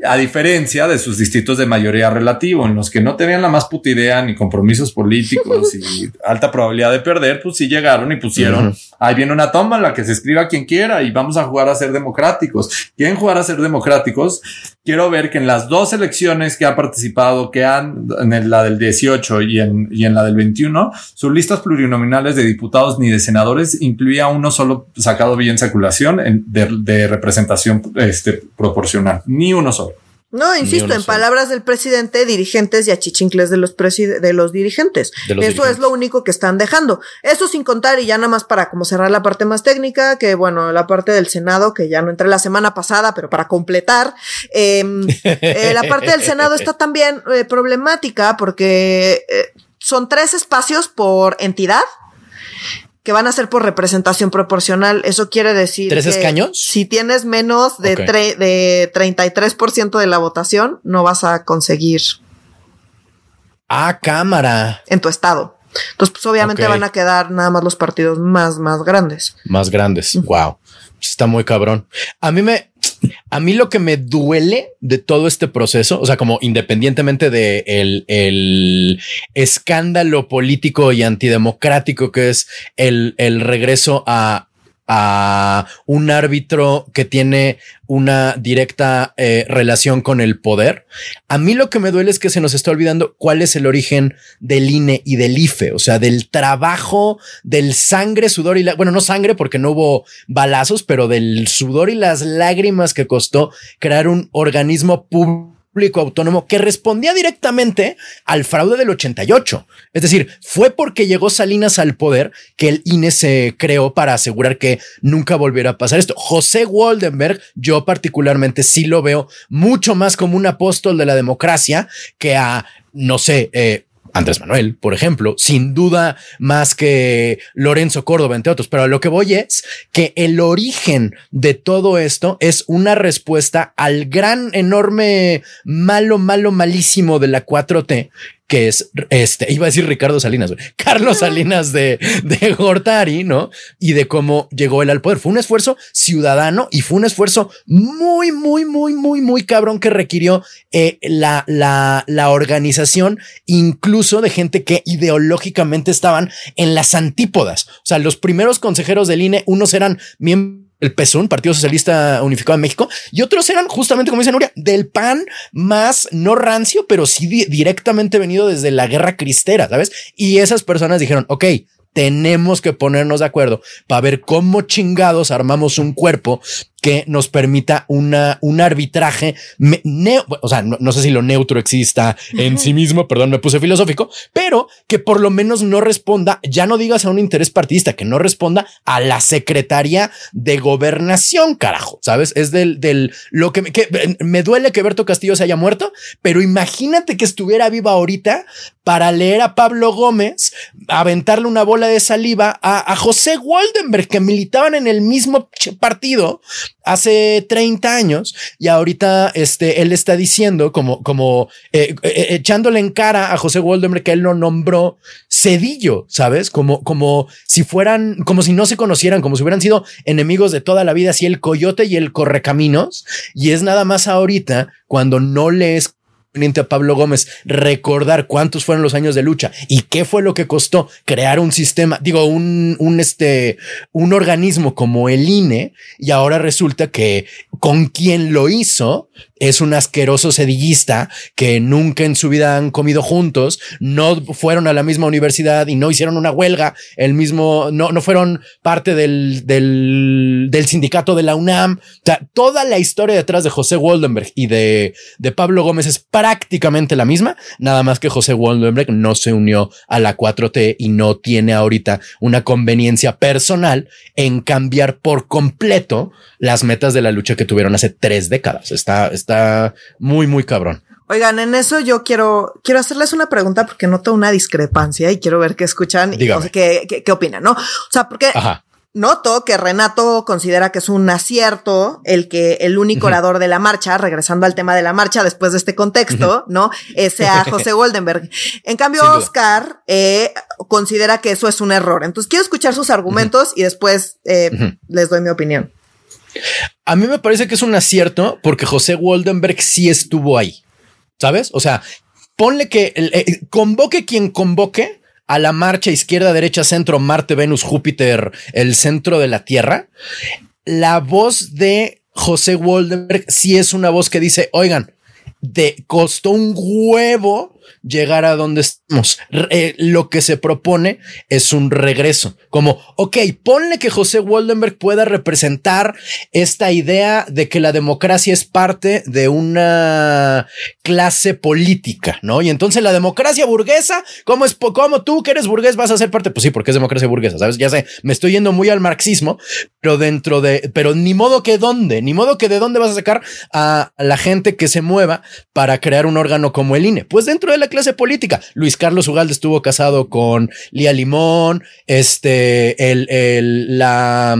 a diferencia de sus distritos de mayoría relativo, en los que no tenían la más puta idea ni compromisos políticos y alta probabilidad de perder, pues sí llegaron y pusieron ahí viene una toma en la que se escriba quien quiera y vamos a jugar a ser democráticos. ¿Quieren jugar a ser democráticos? Quiero ver que en las dos elecciones que ha participado, que han en la del 18 y en, y en la del 21, sus listas plurinominales de diputados ni de senadores incluía uno solo sacado bien circulación de, de representación este, proporcional, ni uno solo. No, insisto, en palabras del presidente, dirigentes y achichincles de los, de los dirigentes. Eso es lo único que están dejando. Eso sin contar, y ya nada más para como cerrar la parte más técnica, que bueno, la parte del Senado, que ya no entré la semana pasada, pero para completar, em, eh, la parte del Senado está también eh, problemática porque eh, son tres espacios por entidad que van a ser por representación proporcional. Eso quiere decir. ¿Tres escaños? Si tienes menos de, de 33% de la votación, no vas a conseguir. Ah, cámara. En tu estado. Entonces, pues obviamente van a quedar nada más los partidos más, más grandes. Más grandes. Wow. Está muy cabrón. A mí me, a mí lo que me duele de todo este proceso, o sea, como independientemente de el, escándalo político y antidemocrático que es el, el regreso a a un árbitro que tiene una directa eh, relación con el poder. A mí lo que me duele es que se nos está olvidando cuál es el origen del INE y del IFE, o sea, del trabajo, del sangre, sudor y la, bueno, no sangre porque no hubo balazos, pero del sudor y las lágrimas que costó crear un organismo público público autónomo que respondía directamente al fraude del 88. Es decir, fue porque llegó Salinas al poder que el INE se creó para asegurar que nunca volviera a pasar esto. José Waldenberg, yo particularmente sí lo veo mucho más como un apóstol de la democracia que a, no sé, eh, Andrés Manuel, por ejemplo, sin duda más que Lorenzo Córdoba, entre otros. Pero a lo que voy es que el origen de todo esto es una respuesta al gran, enorme, malo, malo, malísimo de la 4T que es este, iba a decir Ricardo Salinas, Carlos Salinas de, de Gortari, ¿no? Y de cómo llegó él al poder. Fue un esfuerzo ciudadano y fue un esfuerzo muy, muy, muy, muy, muy cabrón que requirió eh, la, la, la organización, incluso de gente que ideológicamente estaban en las antípodas. O sea, los primeros consejeros del INE, unos eran miembros el PSUN, Partido Socialista Unificado de México, y otros eran justamente, como dice Nuria, del PAN más no rancio, pero sí directamente venido desde la guerra cristera, ¿sabes? Y esas personas dijeron, ok, tenemos que ponernos de acuerdo para ver cómo chingados armamos un cuerpo que nos permita una, un arbitraje, o sea, no, sé si lo neutro exista en sí mismo, perdón, me puse filosófico, pero que por lo menos no responda, ya no digas a un interés partidista, que no responda a la Secretaría de Gobernación, carajo, ¿sabes? Es del, del, lo que me, que me duele que Berto Castillo se haya muerto, pero imagínate que estuviera viva ahorita para leer a Pablo Gómez, aventarle una bola de saliva a, a José Waldenberg, que militaban en el mismo partido, hace 30 años y ahorita este, él está diciendo como, como eh, eh, eh, echándole en cara a José Waldenberg que él lo nombró Cedillo, ¿sabes? Como, como si fueran, como si no se conocieran, como si hubieran sido enemigos de toda la vida, así el coyote y el correcaminos. Y es nada más ahorita cuando no le es a Pablo Gómez recordar cuántos fueron los años de lucha y qué fue lo que costó crear un sistema, digo, un, un, este, un organismo como el INE y ahora resulta que con quien lo hizo es un asqueroso sedillista que nunca en su vida han comido juntos, no fueron a la misma universidad y no hicieron una huelga, el mismo, no, no fueron parte del, del, del sindicato de la UNAM. Toda la historia detrás de José Waldenberg y de, de Pablo Gómez es prácticamente la misma, nada más que José Waldenberg no se unió a la 4T y no tiene ahorita una conveniencia personal en cambiar por completo las metas de la lucha que tuvieron hace tres décadas. Está, está muy, muy cabrón. Oigan, en eso yo quiero, quiero hacerles una pregunta porque noto una discrepancia y quiero ver qué escuchan y qué, qué, opinan, ¿no? O sea, porque noto que Renato considera que es un acierto el que el único orador de la marcha, regresando al tema de la marcha después de este contexto, ¿no? Sea José Goldenberg. En cambio, Oscar eh, considera que eso es un error. Entonces quiero escuchar sus argumentos y después eh, les doy mi opinión. A mí me parece que es un acierto porque José Waldenberg sí estuvo ahí, ¿sabes? O sea, ponle que eh, convoque quien convoque, a la marcha izquierda, derecha, centro, Marte, Venus, Júpiter, el centro de la Tierra, la voz de José Waldenberg sí es una voz que dice, oigan, de costó un huevo llegar a donde estamos. Eh, lo que se propone es un regreso. Como, ok, ponle que José Waldenberg pueda representar esta idea de que la democracia es parte de una clase política, ¿no? Y entonces la democracia burguesa, ¿cómo es, cómo tú que eres burgués vas a ser parte? Pues sí, porque es democracia burguesa, ¿sabes? Ya sé, me estoy yendo muy al marxismo, pero dentro de, pero ni modo que dónde, ni modo que de dónde vas a sacar a la gente que se mueva para crear un órgano como el INE. Pues dentro de la clase política. Luis Carlos Ugalde estuvo casado con Lía Limón, este, el, el, la,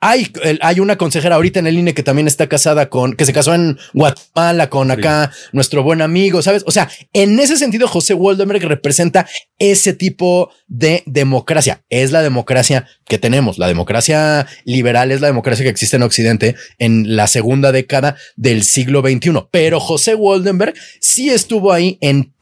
hay, hay una consejera ahorita en el INE que también está casada con, que se casó en Guatemala con acá, nuestro buen amigo, ¿sabes? O sea, en ese sentido, José Woldenberg representa ese tipo de democracia. Es la democracia que tenemos. La democracia liberal es la democracia que existe en Occidente en la segunda década del siglo XXI. Pero José Woldenberg sí estuvo ahí en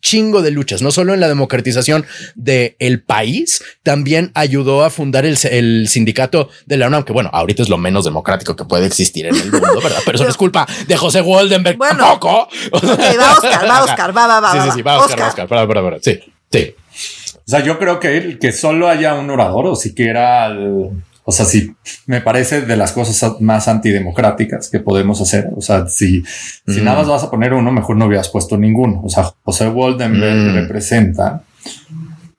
chingo de luchas, no solo en la democratización del el país, también ayudó a fundar el, el, sindicato de la UNAM, que bueno, ahorita es lo menos democrático que puede existir en el mundo, ¿verdad? Pero eso no es culpa de José Waldenberg bueno, tampoco. Okay, va Oscar, va Oscar, va, va, va. Sí, sí, sí, va Oscar, va Oscar, para, para, para. Sí, sí. O sea, yo creo que, que solo haya un orador o siquiera... El o sea, sí, me parece de las cosas más antidemocráticas que podemos hacer. O sea, si, si nada más vas a poner uno, mejor no hubieras puesto ninguno. O sea, José Waldenberg mm. representa,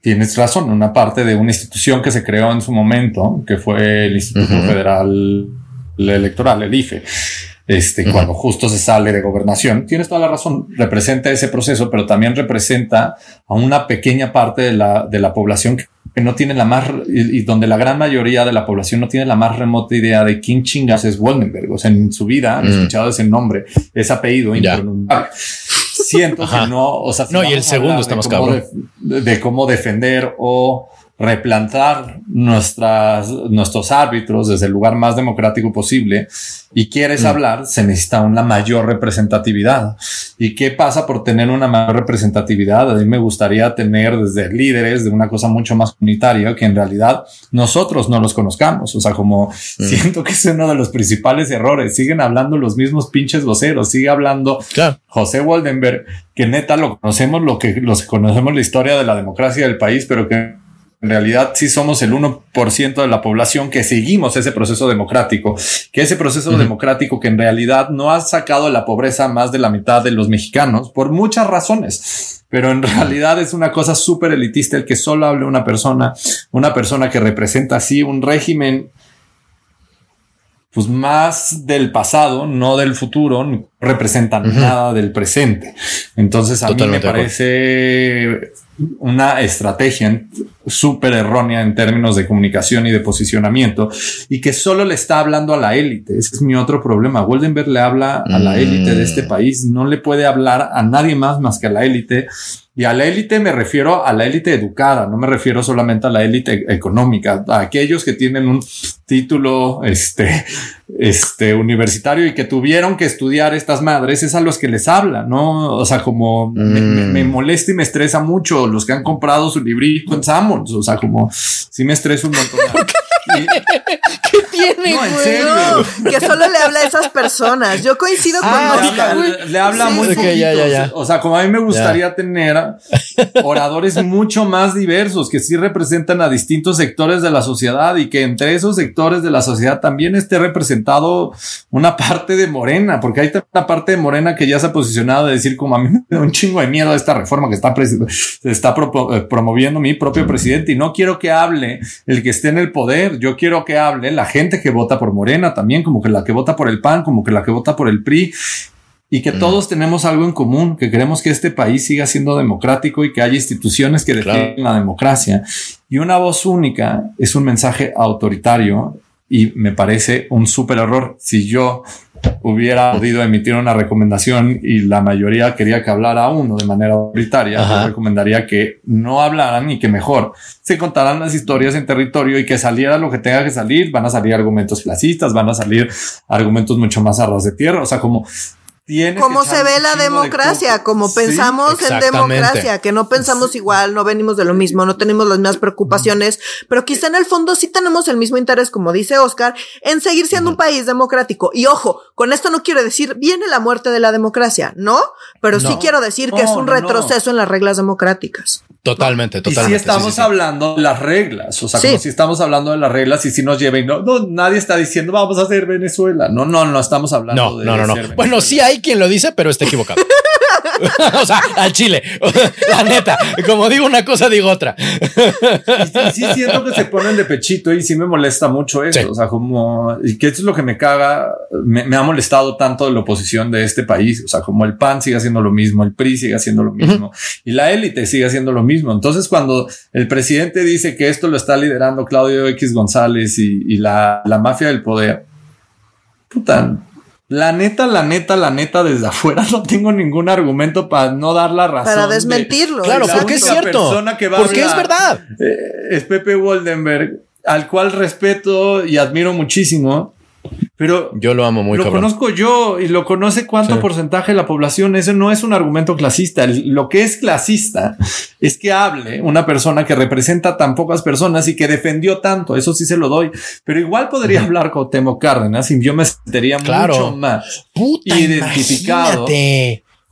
tienes razón, una parte de una institución que se creó en su momento, que fue el Instituto Federal Electoral, el IFE. Este, cuando justo se sale de gobernación, tienes toda la razón, representa ese proceso, pero también representa a una pequeña parte de la, de la población que que no tiene la más, y, donde la gran mayoría de la población no tiene la más remota idea de quién chingas es Woldenberg. O sea, en su vida han mm. escuchado ese nombre, ese apellido impronunciable. Siento que no, o sea, no, y el segundo está más cabrón. de cómo defender o replantar nuestras, nuestros árbitros desde el lugar más democrático posible y quieres mm. hablar, se necesita una mayor representatividad. ¿Y qué pasa por tener una mayor representatividad? A mí me gustaría tener desde líderes de una cosa mucho más comunitaria que en realidad nosotros no los conozcamos. O sea, como mm. siento que es uno de los principales errores. Siguen hablando los mismos pinches voceros. Sigue hablando José Waldenberg, que neta lo conocemos, lo que los conocemos la historia de la democracia del país, pero que en realidad sí somos el 1% de la población que seguimos ese proceso democrático, que ese proceso democrático que en realidad no ha sacado de la pobreza más de la mitad de los mexicanos por muchas razones. Pero en realidad es una cosa súper elitista el que solo hable una persona, una persona que representa así un régimen pues más del pasado, no del futuro, representan nada del presente. Entonces a mí me parece una estrategia súper errónea en términos de comunicación y de posicionamiento y que solo le está hablando a la élite. Ese es mi otro problema. Goldenberg le habla a la élite de este mm. país, no le puede hablar a nadie más más que a la élite. Y a la élite me refiero a la élite educada, no me refiero solamente a la élite económica, a aquellos que tienen un título este, este universitario y que tuvieron que estudiar estas madres, es a los que les habla, ¿no? O sea, como me, me, mm. molesta y me estresa mucho los que han comprado su librito en Sammons, o sea, como si me estresa un montón. ¿Qué tiene, no, en serio. Que solo le habla a esas personas. Yo coincido con ah, Le habla, muy O sea, como a mí me gustaría tener oradores mucho más diversos que sí representan a distintos sectores de la sociedad y que entre esos sectores de la sociedad también esté representado una parte de Morena, porque hay una parte de Morena que ya se ha posicionado de decir como a mí me da un chingo de miedo a esta reforma que está, se está eh, promoviendo mi propio presidente y no quiero que hable el que esté en el poder. Yo quiero que hable la gente que vota por Morena también, como que la que vota por el PAN, como que la que vota por el PRI, y que mm. todos tenemos algo en común, que queremos que este país siga siendo democrático y que haya instituciones que defiendan la democracia. Y una voz única es un mensaje autoritario y me parece un súper error. Si yo hubiera podido emitir una recomendación y la mayoría quería que hablara uno de manera autoritaria, yo recomendaría que no hablaran y que mejor se contaran las historias en territorio y que saliera lo que tenga que salir. Van a salir argumentos clasistas, van a salir argumentos mucho más a ras de tierra. O sea, como como se ve la democracia, como pensamos en democracia, que no pensamos igual, no venimos de lo mismo, no tenemos las mismas preocupaciones, pero quizá en el fondo sí tenemos el mismo interés, como dice Oscar, en seguir siendo un país democrático. Y ojo, con esto no quiero decir viene la muerte de la democracia, ¿no? Pero sí quiero decir que es un retroceso en las reglas democráticas. Totalmente, totalmente. Y si estamos hablando de las reglas, o sea, como si estamos hablando de las reglas y si nos lleven, no, no, nadie está diciendo vamos a hacer Venezuela. No, no, no estamos hablando de. No, no, no. Bueno, sí hay quien lo dice, pero está equivocado. o sea, al chile. La neta, como digo una cosa, digo otra. y, sí siento que se ponen de pechito y sí me molesta mucho eso. O sea, como, y que eso es lo que me caga, me, ha molestado tanto de la oposición de este país. O sea, como el PAN sigue haciendo lo mismo, el PRI sigue haciendo lo mismo y la élite sigue haciendo lo mismo. Entonces, cuando el presidente dice que esto lo está liderando Claudio X González y, la, la mafia del poder, puta, la neta, la neta, la neta, desde afuera no tengo ningún argumento para no dar la razón. Para desmentirlo. claro, porque es cierto. porque es verdad. Eh, es Pepe Woldenberg, al cual respeto y admiro muchísimo. Pero yo lo amo muy Lo conozco yo y lo conoce cuánto porcentaje de la población. Ese no es un argumento clasista. Lo que es clasista es que hable una persona que representa tan pocas personas y que defendió tanto. Eso sí se lo doy. Pero igual podría hablar con Temo Cárdenas y yo me sentiría mucho más identificado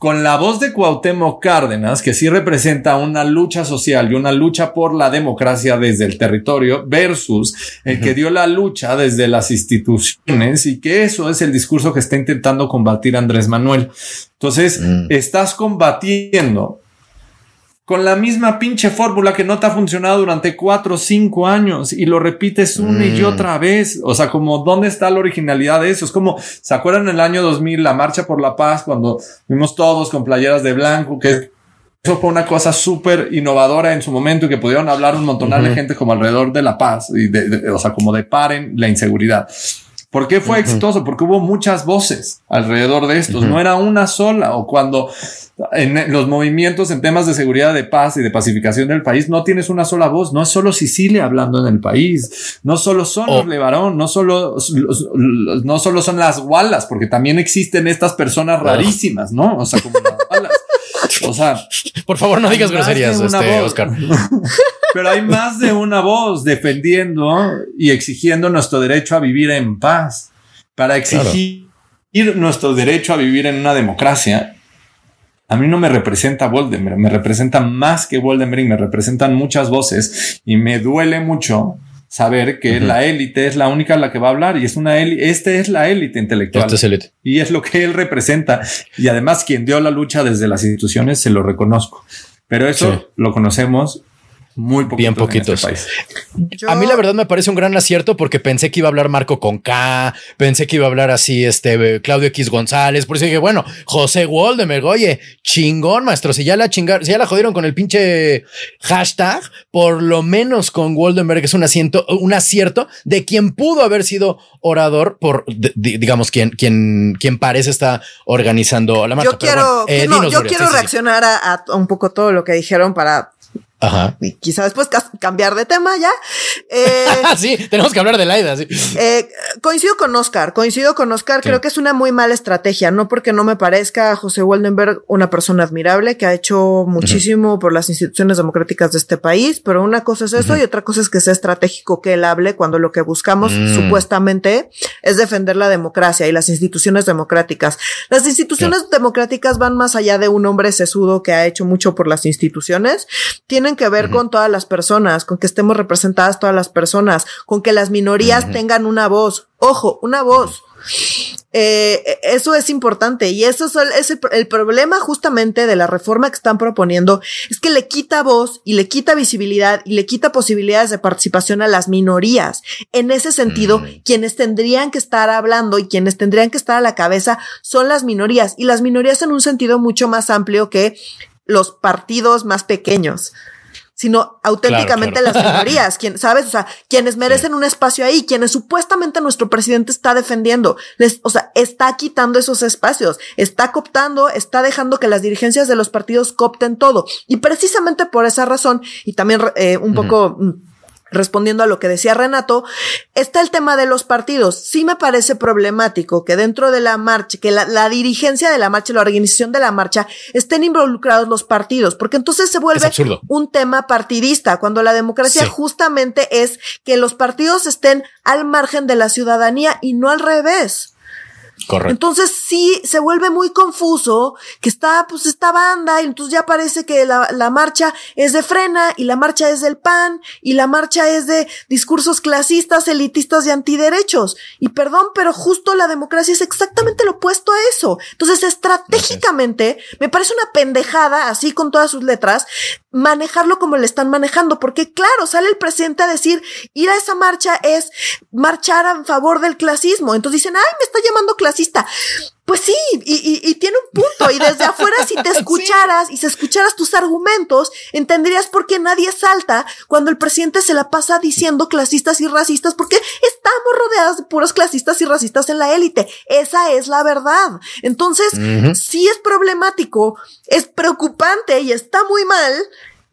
con la voz de Cuauhtémoc Cárdenas, que sí representa una lucha social y una lucha por la democracia desde el territorio, versus el que dio la lucha desde las instituciones y que eso es el discurso que está intentando combatir Andrés Manuel. Entonces, mm. estás combatiendo con la misma pinche fórmula que no te ha funcionado durante cuatro o cinco años y lo repites una y mm. otra vez. O sea, como dónde está la originalidad de eso. Es como, ¿se acuerdan en el año 2000 la marcha por la paz cuando vimos todos con playeras de blanco que eso fue una cosa súper innovadora en su momento y que pudieron hablar un montón de gente como alrededor de la paz y de, o sea, como de paren la inseguridad. ¿Por qué fue exitoso? Porque hubo muchas voces alrededor de estos, no era una sola. O cuando en los movimientos en temas de seguridad, de paz y de pacificación del país, no tienes una sola voz, no es solo Sicilia hablando en el país, no solo son los Levarón, no solo, no solo son las Wallace, porque también existen estas personas rarísimas, ¿no? O sea, como. O sea, por favor, no digas groserías, este, Oscar. Pero hay más de una voz defendiendo y exigiendo nuestro derecho a vivir en paz. Para exigir nuestro derecho a vivir en una democracia, a mí no me representa Voldemort, me representa más que Voldemort y me representan muchas voces y me duele mucho saber que la élite es la única la que va a hablar y es una élite, esta es la élite intelectual. es élite. Y es lo que él representa. Y además quien dio la lucha desde las instituciones se lo reconozco. Pero eso lo conocemos muy poquitos Bien poquitos. Este a mí la verdad me parece un gran acierto porque pensé que iba a hablar Marco con K, pensé que iba a hablar así este Claudio X González, por eso dije, bueno, José Woldemer, oye, chingón, maestro, si ya la chingaron, si ya la jodieron con el pinche hashtag, por lo menos con Woldenberg es un asiento, un acierto de quien pudo haber sido orador por, digamos, quien, quien, quien parece está organizando la marcha. Yo quiero, eh, yo quiero reaccionar a, a un poco todo lo que dijeron para Ajá. Y quizá después cambiar de tema ya. Eh, sí, tenemos que hablar de Laida. Sí. Eh, coincido con Oscar, coincido con Oscar. Creo que es una muy mala estrategia, no porque no me parezca José Waldenberg una persona admirable que ha hecho muchísimo por las instituciones democráticas de este país, pero una cosa es eso y otra cosa es que sea estratégico que él hable cuando lo que buscamos mm. supuestamente es defender la democracia y las instituciones democráticas. Las instituciones democráticas van más allá de un hombre sesudo que ha hecho mucho por las instituciones. Tienen que ver con todas las personas, con que estemos representadas todas las personas, con que las minorías tengan una voz. Ojo, una voz. Eh, eso es importante y eso es, el, el, problema justamente de la reforma que están proponiendo es que le quita voz y le quita visibilidad y le quita posibilidades de participación a las minorías. En ese sentido, quienes tendrían que estar hablando y quienes tendrían que estar a la cabeza son las minorías y las minorías en un sentido mucho más amplio que los partidos más pequeños sino auténticamente las minorías, quien, ¿sabes? O sea, quienes merecen un espacio ahí, quienes supuestamente nuestro presidente está defendiendo, les, o sea, está quitando esos espacios, está cooptando, está dejando que las dirigencias de los partidos coopten todo. Y precisamente por esa razón, y también eh, un poco... Respondiendo a lo que decía Renato, está el tema de los partidos. Sí me parece problemático que dentro de la marcha, que la, dirigencia de la marcha, la organización de la marcha, estén involucrados los partidos, porque entonces se vuelve un tema partidista, cuando la democracia justamente es que los partidos estén al margen de la ciudadanía y no al revés. Correcto. Entonces sí se vuelve muy confuso que está pues esta banda y entonces ya parece que la, la, marcha es de frena y la marcha es del PAN y la marcha es de discursos clasistas, elitistas y antiderechos. Y perdón, pero justo la democracia es exactamente lo opuesto a eso. Entonces estratégicamente me parece una pendejada, así con todas sus letras, manejarlo como le están manejando, porque claro, sale el presidente a decir, ir a esa marcha es marchar a favor del clasismo. Entonces dicen, ay, me está llamando clasista. Pues sí, y, y, tiene un punto. Y desde afuera, si te escucharas y si escucharas tus argumentos, entenderías por qué nadie salta cuando el presidente se la pasa diciendo clasistas y racistas, porque estamos rodeadas de puros clasistas y racistas en la élite. Esa es la verdad. Entonces, sí es problemático, es preocupante y está muy mal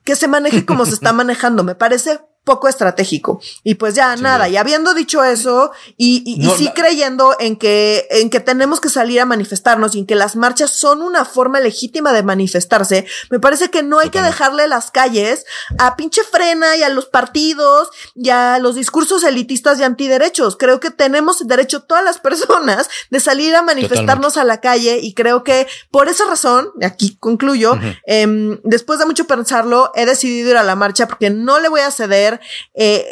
que se maneje como se está manejando. Me parece poco estratégico. Y pues ya nada, y habiendo dicho eso, y, y, sí creyendo en que, en que tenemos que salir a manifestarnos y en que las marchas son una forma legítima de manifestarse, me parece que no hay que dejarle las calles a pinche frena y a los partidos y a los discursos elitistas y antiderechos. Creo que tenemos derecho todas las personas de salir a manifestarnos a la calle y creo que por esa razón, aquí concluyo, em, después de mucho pensarlo, he decidido ir a la marcha porque no le voy a ceder eh,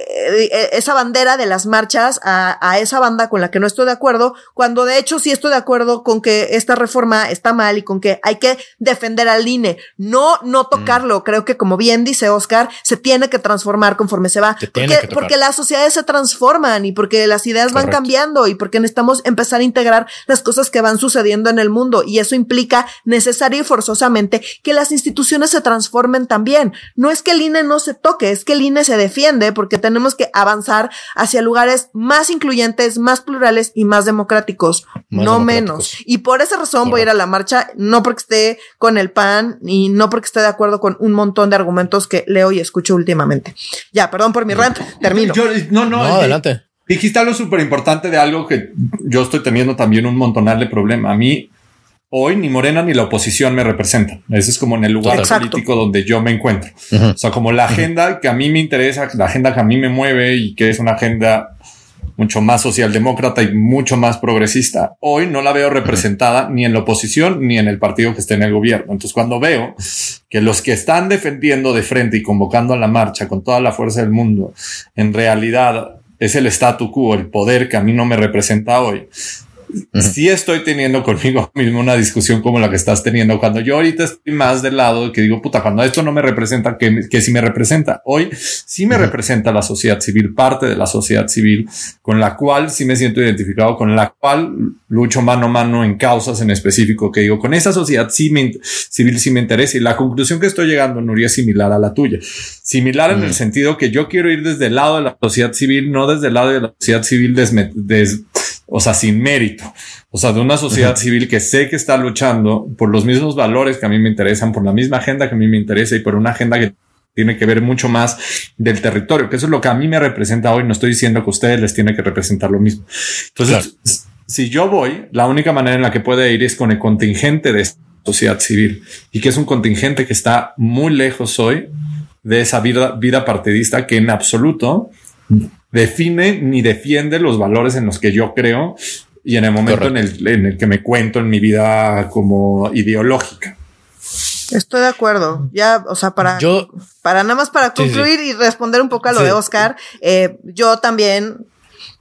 eh, esa bandera de las marchas a, a, esa banda con la que no estoy de acuerdo, cuando de hecho sí estoy de acuerdo con que esta reforma está mal y con que hay que defender al INE, no, no mm. tocarlo. Creo que como bien dice Oscar, se tiene que transformar conforme se va. porque, porque, las sociedades se transforman y porque las ideas van cambiando y porque necesitamos empezar a integrar las cosas que van sucediendo en el mundo y eso implica necesario y forzosamente que las instituciones se transformen también. No es que el INE no se toque, es que el INE se defiende porque tenemos que avanzar hacia lugares más incluyentes, más plurales y más democráticos, no menos. Y por esa razón voy a ir a la marcha, no porque esté con el PAN y no porque esté de acuerdo con un montón de argumentos que leo y escucho últimamente. Ya, perdón por mi rant, termino. no, no, adelante. Dijiste algo súper importante de algo que yo estoy teniendo también un montonal de problema. A mí, hoy ni Morena ni la oposición me representan. Ese es como en el lugar político donde yo me encuentro. O sea, como la agenda que a mí me interesa, la agenda que a mí me mueve y que es una agenda mucho más socialdemócrata y mucho más progresista. Hoy no la veo representada ni en la oposición ni en el partido que esté en el gobierno. Entonces, cuando veo que los que están defendiendo de frente y convocando a la marcha con toda la fuerza del mundo, en realidad es el statu quo, el poder que a mí no me representa hoy, si estoy teniendo conmigo mismo una discusión como la que estás teniendo. Cuando yo ahorita estoy más del lado que digo, puta, cuando esto no me representa, que, que sí me representa. Hoy sí me representa la sociedad civil, parte de la sociedad civil, con la cual sí me siento identificado, con la cual lucho mano a mano en causas en específico, que digo, con esa sociedad civil sí me interesa. Y la conclusión que estoy llegando, Nuria, es similar a la tuya. Similar en el sentido que yo quiero ir desde el lado de la sociedad civil, no desde el lado de la sociedad civil des, des o sea, sin mérito, o sea, de una sociedad civil que sé que está luchando por los mismos valores que a mí me interesan, por la misma agenda que a mí me interesa y por una agenda que tiene que ver mucho más del territorio, que eso es lo que a mí me representa hoy. No estoy diciendo que a ustedes les tiene que representar lo mismo. Entonces, si yo voy, la única manera en la que puede ir es con el contingente de sociedad civil y que es un contingente que está muy lejos hoy de esa vida, vida partidista que en absoluto define ni defiende los valores en los que yo creo y en el momento en el, en el, que me cuento en mi vida como ideológica. Estoy de acuerdo. Ya, o sea, para, yo, para nada más para concluir y responder un poco a lo de Oscar, eh, yo también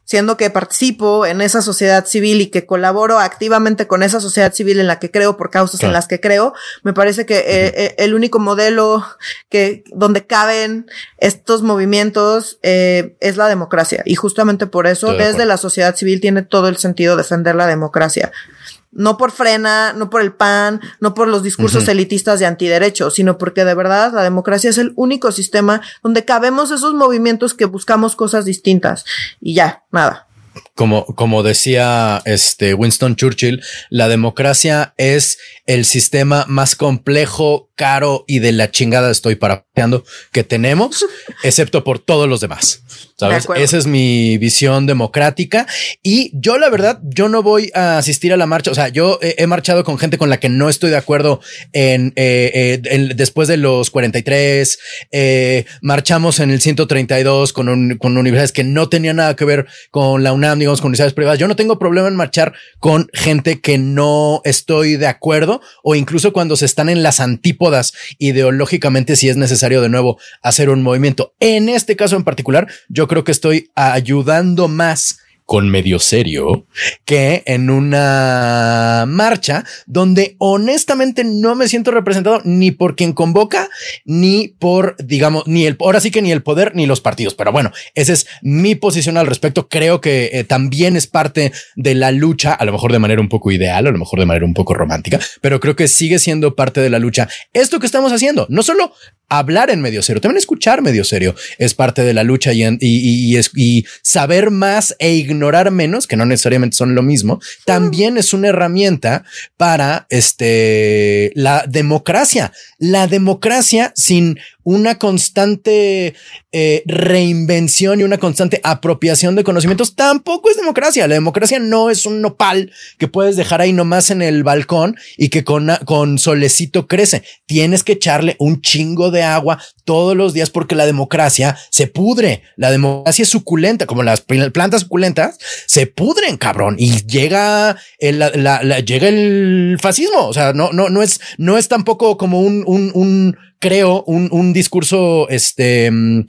siendo que participo en esa sociedad civil y que colaboro activamente con esa sociedad civil en la que creo por causas en las que creo, me parece que eh, eh, el único modelo que donde caben estos movimientos eh, es la democracia. Y justamente por eso desde la sociedad civil tiene todo el sentido defender la democracia no por frena, no por el PAN, no por los discursos elitistas de antiderechos, sino porque de verdad la democracia es el único sistema donde cabemos esos movimientos que buscamos cosas distintas. Y ya, nada. como, como decía este Winston Churchill, la democracia es el sistema más complejo, caro y de la chingada estoy parapeando que tenemos, excepto por todos los demás. ¿Sabes? Esa es mi visión democrática. Y yo, la verdad, yo no voy a asistir a la marcha. O sea, yo he, marchado con gente con la que no estoy de acuerdo en, eh, eh, después de los 43. Eh, marchamos en el 132 con, con universidades que no tenían nada que ver con la UNAM, digamos, con universidades privadas. Yo no tengo problema en marchar con gente que no estoy de acuerdo o incluso cuando se están en las antípodas ideológicamente, si es necesario de nuevo hacer un movimiento. En este caso en particular, creo que estoy ayudando más con medio serio que en una marcha donde honestamente no me siento representado ni por quien convoca ni por, digamos, ni el, ahora sí que ni el poder ni los partidos. Pero bueno, esa es mi posición al respecto. Creo que eh, también es parte de la lucha, a lo mejor de manera un poco ideal, a lo mejor de manera un poco romántica, pero creo que sigue siendo parte de la lucha. Esto que estamos haciendo, no solo hablar en medio serio, también escuchar medio serio es parte de la lucha y, y, y, y, saber más e ignorar menos, que no necesariamente son lo mismo, también es una herramienta para este, la democracia. La democracia sin una constante eh, reinvención y una constante apropiación de conocimientos tampoco es democracia. La democracia no es un nopal que puedes dejar ahí nomás en el balcón y que con, con solecito crece. Tienes que echarle un chingo de agua todos los días porque la democracia se pudre. La democracia es suculenta, como las plantas suculentas se pudren, cabrón, y llega el, llega el fascismo. O sea, no, no, no es, no es tampoco como un, creo, un, un discurso este mm,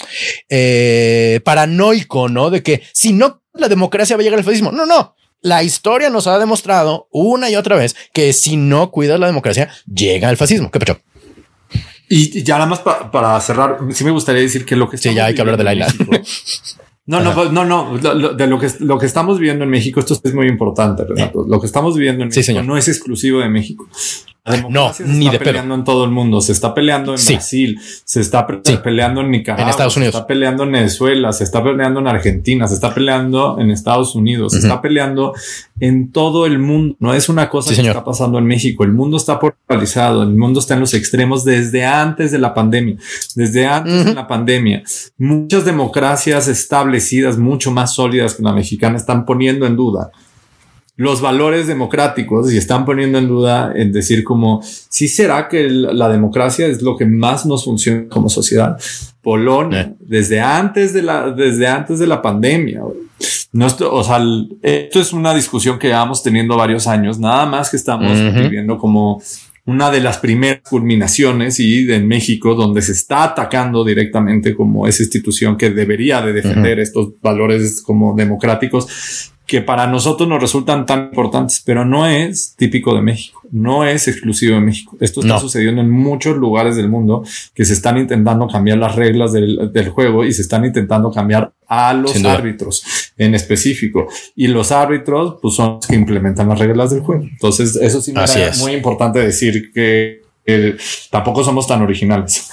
eh, paranoico, ¿no? De que si no la democracia va a llegar al fascismo. No, no. La historia nos ha demostrado una y otra vez que si no cuidas la democracia, llega el fascismo. ¿Qué pecho? Y ya nada más para cerrar, sí me gustaría decir que lo que sí, ya hay que hablar de la isla. No, no, no, no, de lo que, lo que estamos viendo en México, esto es muy importante, Renato. Lo que estamos viviendo en México no es exclusivo de México no, se ni está peleando en todo el mundo. Se está peleando en Brasil, se está peleando en Nicaragua, en Estados Unidos. se está peleando en Venezuela, se está peleando en Argentina, se está peleando en Estados Unidos, se está peleando en todo el mundo. No es una cosa que está pasando en México. El mundo está polarizado, el mundo está en los extremos desde antes de la pandemia. Desde antes de la pandemia, muchas democracias establecidas, mucho más sólidas que la mexicana, están poniendo en duda los valores democráticos y están poniendo en duda en decir como si será que la democracia es lo que más nos funciona como sociedad. Polonia, eh. desde antes de la, desde antes de la pandemia. No, o sea, esto es una discusión que llevamos teniendo varios años, nada más que estamos viviendo como una de las primeras culminaciones y en México donde se está atacando directamente como esa institución que debería de defender estos valores como democráticos que para nosotros nos resultan tan importantes, pero no es típico de México, no es exclusivo de México. Esto está sucediendo en muchos lugares del mundo que se están intentando cambiar las reglas del, juego y se están intentando cambiar a los árbitros en específico. Y los árbitros pues, son los que implementan las reglas del juego. Entonces, eso sí me es muy importante decir que tampoco somos tan originales.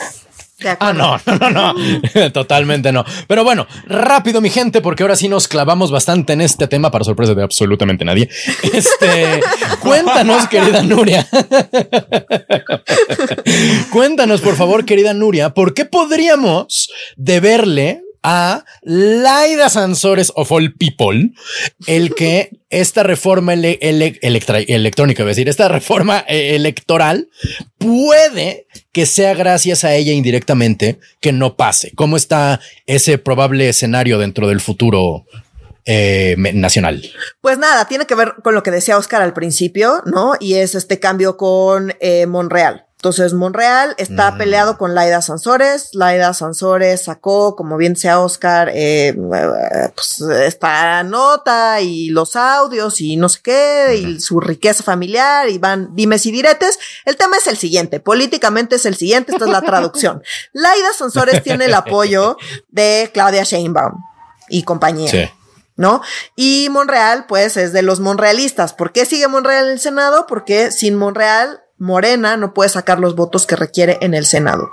Ah, no, no, no, no. Totalmente no. Pero bueno, rápido, mi gente, porque ahora sí nos clavamos bastante en este tema para sorpresa de absolutamente nadie. Este, cuéntanos, querida Nuria. cuéntanos, por favor, querida Nuria, ¿por qué podríamos deberle a Laida Sansores of All People el que esta reforma electrónica, es decir, esta reforma eh, electoral puede que sea gracias a ella indirectamente que no pase. ¿Cómo está ese probable escenario dentro del futuro eh, nacional? Pues nada, tiene que ver con lo que decía Oscar al principio, ¿no? Y es este cambio con eh, Monreal. Entonces, Monreal está mm. peleado con Laida Sansores. Laida Sansores sacó, como bien sea Oscar, eh, pues esta nota y los audios y no sé qué, y su riqueza familiar y van dimes y diretes. El tema es el siguiente, políticamente es el siguiente, esta es la traducción. Laida Sansores tiene el apoyo de Claudia Sheinbaum y compañía. Sí. ¿no? Y Monreal, pues, es de los monrealistas. ¿Por qué sigue Monreal en el Senado? Porque sin Monreal Morena no puede sacar los votos que requiere en el Senado.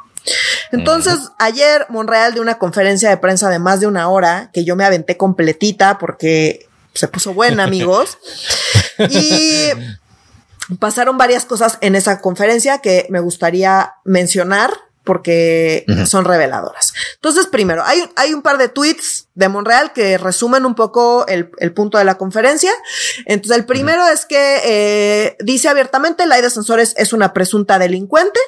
Entonces, ayer Monreal de una conferencia de prensa de más de una hora, que yo me aventé completita porque se puso buena, amigos. y pasaron varias cosas en esa conferencia que me gustaría mencionar porque son reveladoras. Entonces, primero, hay, hay un par de tweets de Monreal que resumen un poco el, punto de la conferencia. Entonces, el primero es que eh, dice abiertamente, Laida Sansores es una presunta delincuente.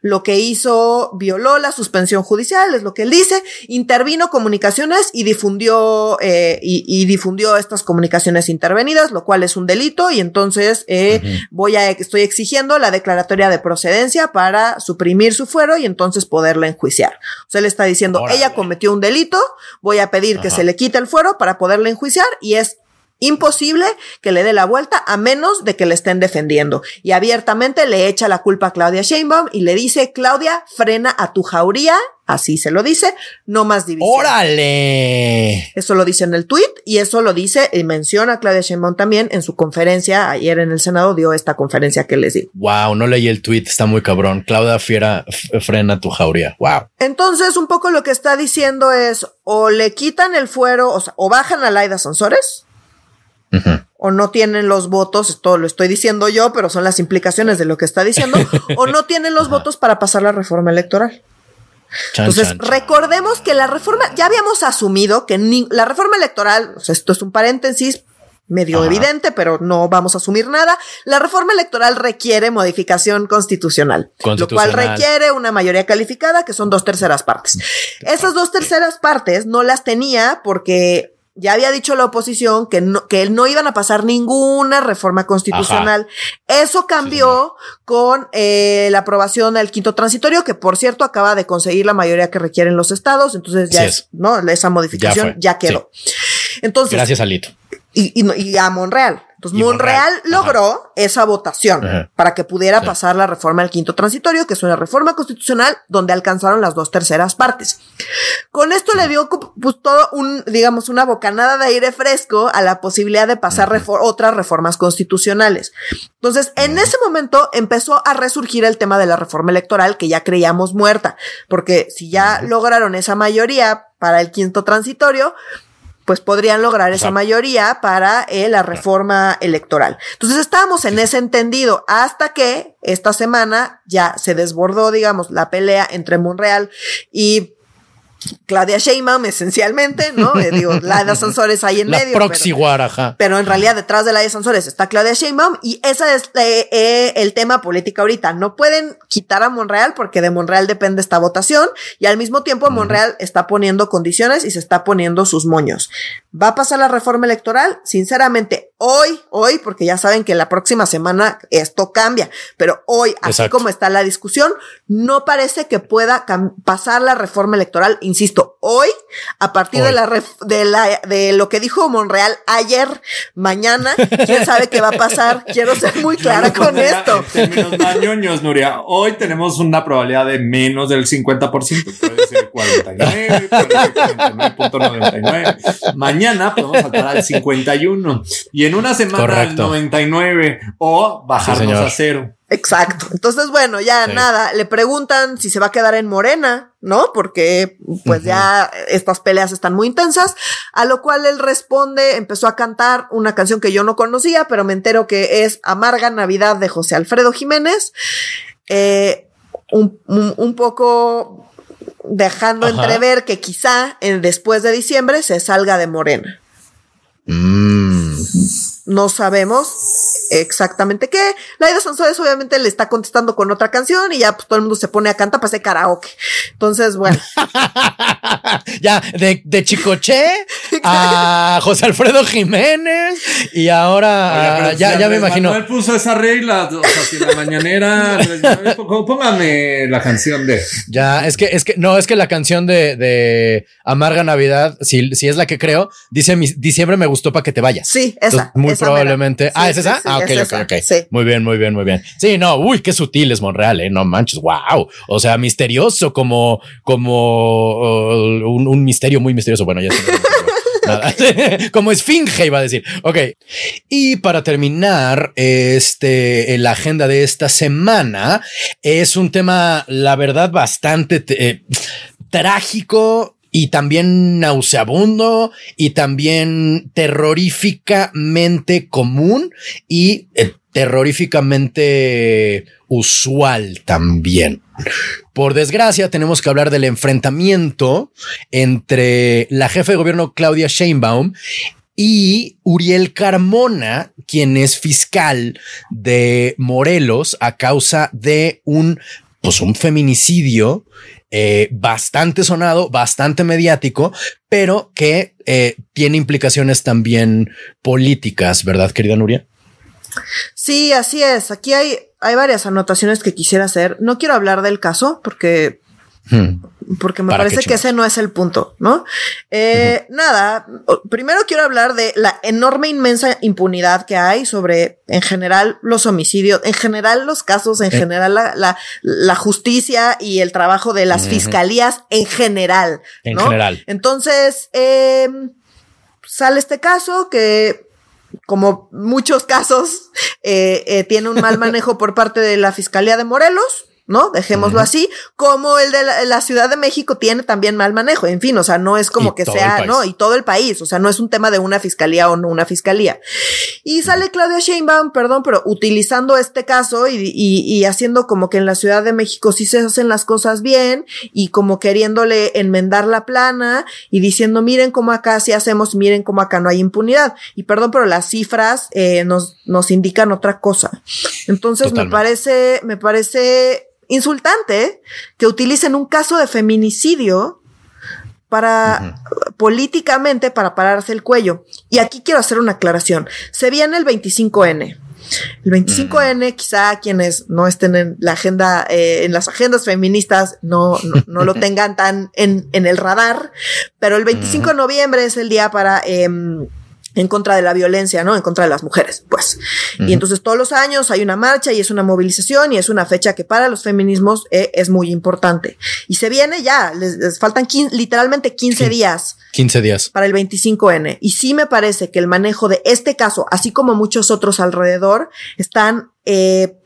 Lo que hizo violó la suspensión judicial, es lo que él dice, intervino comunicaciones y difundió eh, y, difundió estas comunicaciones intervenidas, lo cual es un delito y entonces eh, voy a estoy exigiendo la declaratoria de procedencia para suprimir su fuero y entonces poderla enjuiciar. O sea, él está diciendo ella cometió un delito, voy a pedir que se le quite el fuero para poderla enjuiciar y es Imposible que le dé la vuelta a menos de que le estén defendiendo. Y abiertamente le echa la culpa a Claudia Sheinbaum y le dice, Claudia, frena a tu jauría. Así se lo dice, no más división. ¡Órale! Eso lo dice en el tweet y eso lo dice y menciona a Claudia Sheinbaum también en su conferencia. Ayer en el Senado dio esta conferencia que les digo. Wow, no leí el tweet, está muy cabrón. Claudia Fiera, frena tu jauría. Wow. Entonces, un poco lo que está diciendo es o le quitan el fuero, o, sea, o bajan a Laida Sansores o no tienen los votos, esto lo estoy diciendo yo, pero son las implicaciones de lo que está diciendo, o no tienen los votos para pasar la reforma electoral. Entonces, recordemos que la reforma, ya habíamos asumido que la reforma electoral, esto es un paréntesis medio evidente, pero no vamos a asumir nada. La reforma electoral requiere modificación constitucional, lo cual requiere una mayoría calificada, que son dos terceras partes. Esas dos terceras partes no las tenía porque ya había dicho la oposición que no, que no iban a pasar ninguna reforma constitucional. Eso cambió con eh, la aprobación del quinto transitorio, que por cierto acaba de conseguir la mayoría que requieren los estados. Entonces ya es, ¿no? Esa modificación ya, quedó. Entonces. Gracias, Alito. Y, y, y a Monreal. Entonces, Monreal, logró esa votación para que pudiera pasar la reforma del quinto transitorio, que es una reforma constitucional donde alcanzaron las dos terceras partes. Con esto le dio pues, todo un, digamos, una bocanada de aire fresco a la posibilidad de pasar otras reformas constitucionales. Entonces, en ese momento empezó a resurgir el tema de la reforma electoral que ya creíamos muerta, porque si ya lograron esa mayoría para el quinto transitorio, pues podrían lograr esa mayoría para eh, la reforma electoral. Entonces estábamos en ese entendido hasta que esta semana ya se desbordó, digamos, la pelea entre Monreal y Claudia Sheinbaum esencialmente, ¿no? Eh, digo, la de Sansores ahí en la medio. Proxy pero, pero en realidad detrás de la de Sansores está Claudia Sheinbaum y ese es eh, eh, el tema político ahorita. No pueden quitar a Monreal porque de Monreal depende esta votación y al mismo tiempo Monreal está poniendo condiciones y se está poniendo sus moños. ¿Va a pasar la reforma electoral? Sinceramente, hoy, hoy, porque ya saben que la próxima semana esto cambia, pero hoy, así como está la discusión, no parece que pueda pasar la reforma electoral, insisto, hoy, a partir de la, de la, de lo que dijo Monreal ayer, mañana, quién sabe qué va a pasar. Quiero ser muy clara con esto. ñoños, Nuria. Hoy tenemos una probabilidad de menos del 50%, puede ser 49, Mañana podemos saltar al 51 y en una semana al 99 o bajarnos a cero. Exacto. Entonces, bueno, ya nada, le preguntan si se va a quedar en Morena, ¿no? Porque pues ya estas peleas están muy intensas, a lo cual él responde, empezó a cantar una canción que yo no conocía, pero me entero que es Amarga Navidad de José Alfredo Jiménez, eh, un, poco dejando entrever que quizá en, después de diciembre se salga de Morena. Mm. No sabemos exactamente qué. Laida Sansores obviamente le está contestando con otra canción y ya pues, todo el mundo se pone a cantar para hacer karaoke. Entonces, bueno. ya, de, de Chicoche a José Alfredo Jiménez y ahora ya, ya me imagino. Él puso esa regla, o sea, si la mañanera, póngame la canción de. Ya, es que, es que, no, es que la canción de, de Amarga Navidad, si, si es la que creo, dice diciembre me gustó para que te vayas. Sí, esa. muy probablemente. ah, ¿es esa? ah, ok, ok, ok. Muy bien, muy bien, muy bien. Sí, no, uy, qué sutil es Monreal, eh. No manches, wow. O sea, misterioso como, como uh, un, misterio muy misterioso. Bueno, ya Como esfinge, iba a decir. Ok. Y para terminar, este, la agenda de esta semana es un tema, la verdad, bastante eh, trágico y también nauseabundo y también terroríficamente común y eh, terroríficamente usual también. Por desgracia, tenemos que hablar del enfrentamiento entre la jefa de gobierno Claudia Sheinbaum y Uriel Carmona, quien es fiscal de Morelos a causa de un, pues un feminicidio eh, bastante sonado, bastante mediático, pero que eh, tiene implicaciones también políticas, ¿verdad, querida Nuria? Sí, así es. Aquí hay, hay varias anotaciones que quisiera hacer. No quiero hablar del caso porque Hmm. Porque me parece que ese no es el punto, ¿no? Eh, nada, primero quiero hablar de la enorme, inmensa impunidad que hay sobre, en general, los homicidios, en general los casos, en eh. general la, la, justicia y el trabajo de las fiscalías en general. En general. Entonces, eh, sale este caso que como muchos casos, tiene un mal manejo por parte de la Fiscalía de Morelos. ¿No? Dejémoslo así, como el de la, Ciudad de México tiene también mal manejo, en fin, o sea, no es como que sea, ¿no? Y todo el país, o sea, no es un tema de una fiscalía o no una fiscalía. Y sale Claudia Sheinbaum, perdón, pero utilizando este caso y, y, haciendo como que en la Ciudad de México sí se hacen las cosas bien y como queriéndole enmendar la plana y diciendo, miren cómo acá sí hacemos, miren cómo acá no hay impunidad. Y perdón, pero las cifras eh, nos, nos indican otra cosa. Entonces me parece, me parece insultante que utilicen un caso de feminicidio para políticamente para pararse el cuello. Y aquí quiero hacer una aclaración. Se viene el 25N. El 25N, quizá quienes no estén en la agenda, eh, en las agendas feministas, no, no, lo tengan tan en, en, el radar, pero el 25 de noviembre es el día para em, en contra de la violencia, ¿no? En contra de las mujeres, pues. Y entonces todos los años hay una marcha y es una movilización y es una fecha que para los feminismos eh, es muy importante. Y se viene ya, les, faltan literalmente 15 días. 15 días. Para el 25N. Y sí me parece que el manejo de este caso, así como muchos otros alrededor, están eh,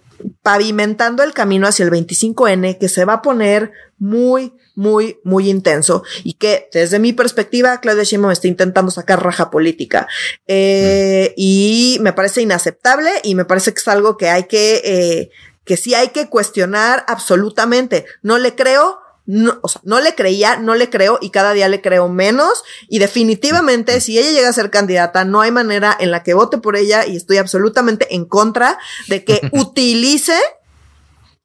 pavimentando el camino hacia el 25N que se va a poner muy, muy, muy intenso y que desde mi perspectiva Claudia Sheinbaum está intentando sacar raja política eh, y me parece inaceptable y me parece que es algo que hay que, eh, que sí hay que cuestionar absolutamente. No le creo, no, o sea, no le creía, no le creo y cada día le creo menos. Y definitivamente, si ella llega a ser candidata, no hay manera en la que vote por ella y estoy absolutamente en contra de que utilice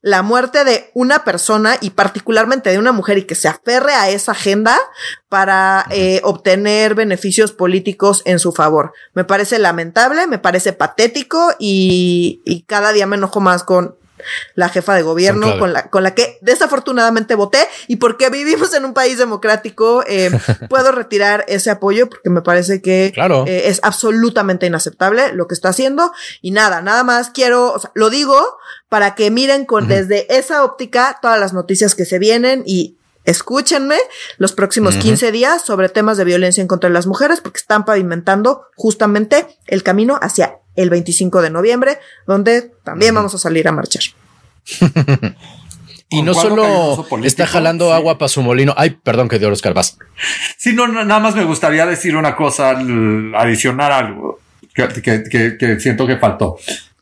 la muerte de una persona y particularmente de una mujer y que se aferre a esa agenda para eh, obtener beneficios políticos en su favor. Me parece lamentable, me parece patético y, y cada día me enojo más con la jefa de gobierno con la, con la que desafortunadamente voté y porque vivimos en un país democrático, eh, puedo retirar ese apoyo porque me parece que eh, es absolutamente inaceptable lo que está haciendo. Y nada, nada más quiero, lo digo para que miren con desde esa óptica todas las noticias que se vienen y escúchenme los próximos 15 días sobre temas de violencia en contra de las mujeres porque están pavimentando justamente el camino hacia el 25 de noviembre, donde también vamos a salir a marchar. y no solo está jalando agua para su molino. Ay, perdón que de Oscar vas. Sí, no, nada más me gustaría decir una cosa, adicionar algo que, siento que faltó.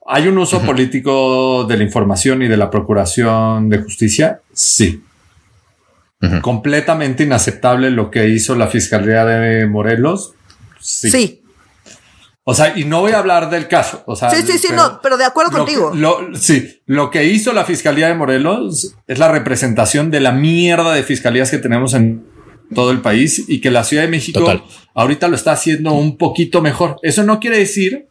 ¿Hay un uso político de la información y de la procuración de justicia? Sí. Completamente inaceptable lo que hizo la Fiscalía de Morelos. Sí. sí. O sea, y no voy a hablar del caso. O sea, sí, sí, sí, no, pero de acuerdo contigo. sí, lo que hizo la Fiscalía de Morelos es la representación de la mierda de fiscalías que tenemos en todo el país y que la Ciudad de México ahorita lo está haciendo un poquito mejor. Eso no quiere decir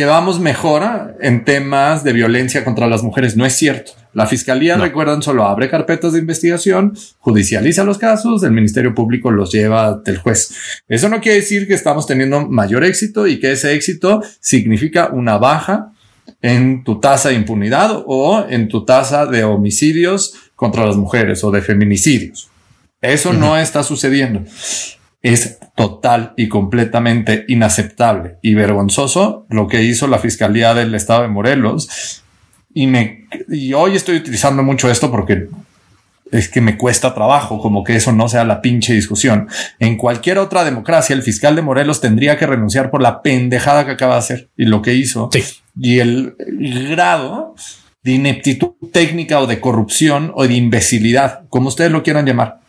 que vamos mejor en temas de violencia contra las mujeres. No es cierto. La fiscalía, recuerdan, solo abre carpetas de investigación, judicializa los casos, el Ministerio Público los lleva del juez. Eso no quiere decir que estamos teniendo mayor éxito y que ese éxito significa una baja en tu tasa de impunidad o en tu tasa de homicidios contra las mujeres o de feminicidios. Eso no está sucediendo es total y completamente inaceptable y vergonzoso lo que hizo la Fiscalía del Estado de Morelos. Y, me, y hoy estoy utilizando mucho esto porque es que me cuesta trabajo, como que eso no sea la pinche discusión. En cualquier otra democracia, el fiscal de Morelos tendría que renunciar por la pendejada que acaba de hacer y lo que hizo. Y el, grado de ineptitud técnica o de corrupción o de imbecilidad, como ustedes lo quieran llamar.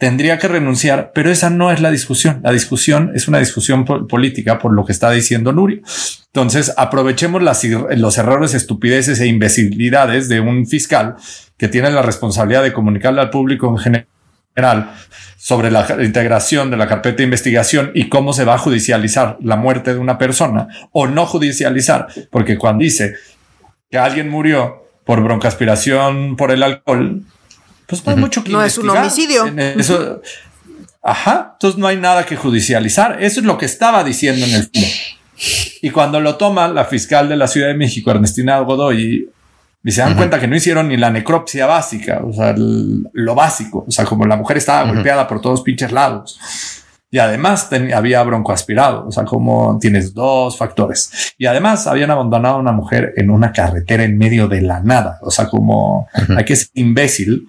Tendría que renunciar, pero esa no es la discusión. La discusión es una discusión política por lo que está diciendo Nurio. Entonces, aprovechemos las, los errores, estupideces e imbecilidades de un fiscal que tiene la responsabilidad de comunicarle al público en general sobre la integración de la carpeta de investigación y cómo se va a judicializar la muerte de una persona o no judicializar, porque cuando dice que alguien murió por broncoaspiración por el alcohol, pues no hay mucho que No es un homicidio. Eso, ajá, entonces no hay nada que judicializar. Eso es lo que estaba diciendo en el film. Y cuando lo toma la fiscal de la Ciudad de México, Ernestina Godoy, y se dan cuenta que no hicieron ni la necropsia básica, o sea, lo básico, o sea, como la mujer estaba golpeada por todos pinches lados. Y además había broncoaspirado, o sea, como tienes dos factores. Y además habían abandonado a una mujer en una carretera en medio de la nada, o sea, como hay que ser imbécil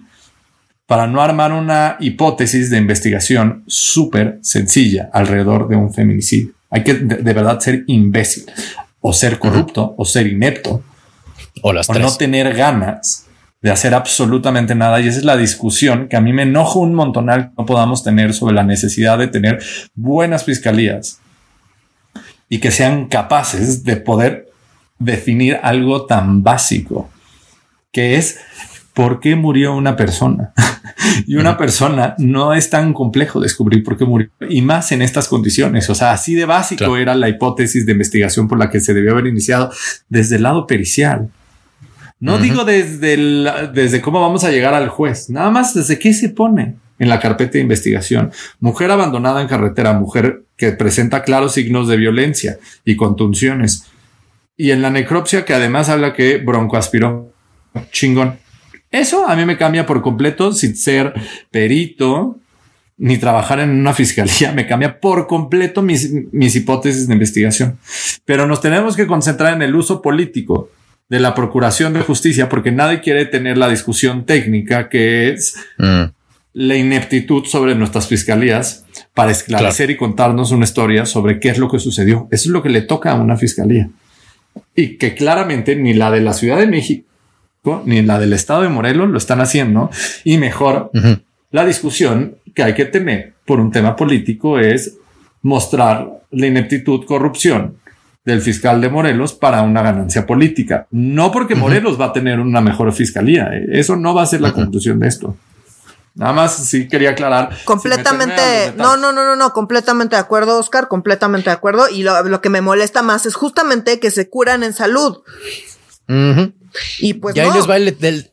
para no armar una hipótesis de investigación súper sencilla alrededor de un feminicidio. Hay que de, verdad ser imbécil o ser corrupto o ser inepto o las no tener ganas de hacer absolutamente nada. Y esa es la discusión que a mí me enojo un montonal que no podamos tener sobre la necesidad de tener buenas fiscalías y que sean capaces de poder definir algo tan básico que es por qué murió una persona. y una persona no es tan complejo descubrir por qué murió. Y más en estas condiciones. O sea, así de básico era la hipótesis de investigación por la que se debió haber iniciado desde el lado pericial. No digo desde, el, desde cómo vamos a llegar al juez, nada más desde qué se pone en la carpeta de investigación. Mujer abandonada en carretera, mujer que presenta claros signos de violencia y contunciones. Y en la necropsia que además habla que Bronco aspiró. Chingón. Eso a mí me cambia por completo sin ser perito ni trabajar en una fiscalía. Me cambia por completo mis, mis hipótesis de investigación. Pero nos tenemos que concentrar en el uso político de la Procuración de Justicia porque nadie quiere tener la discusión técnica que es mm. la ineptitud sobre nuestras fiscalías para esclarecer y contarnos una historia sobre qué es lo que sucedió. Eso es lo que le toca a una fiscalía. Y que claramente ni la de la Ciudad de México ni la del estado de Morelos lo están haciendo y mejor la discusión que hay que tener por un tema político es mostrar la ineptitud, corrupción del fiscal de Morelos para una ganancia política. No porque Morelos va a tener una mejor fiscalía. Eh, eso no va a ser la conclusión de esto. Nada más sí quería aclarar. Completamente. no, no, no, no, no. Completamente de acuerdo, Oscar. Completamente de acuerdo. Y lo, que me molesta más es justamente que se curan en salud. Y pues. Ya, ahí les va el,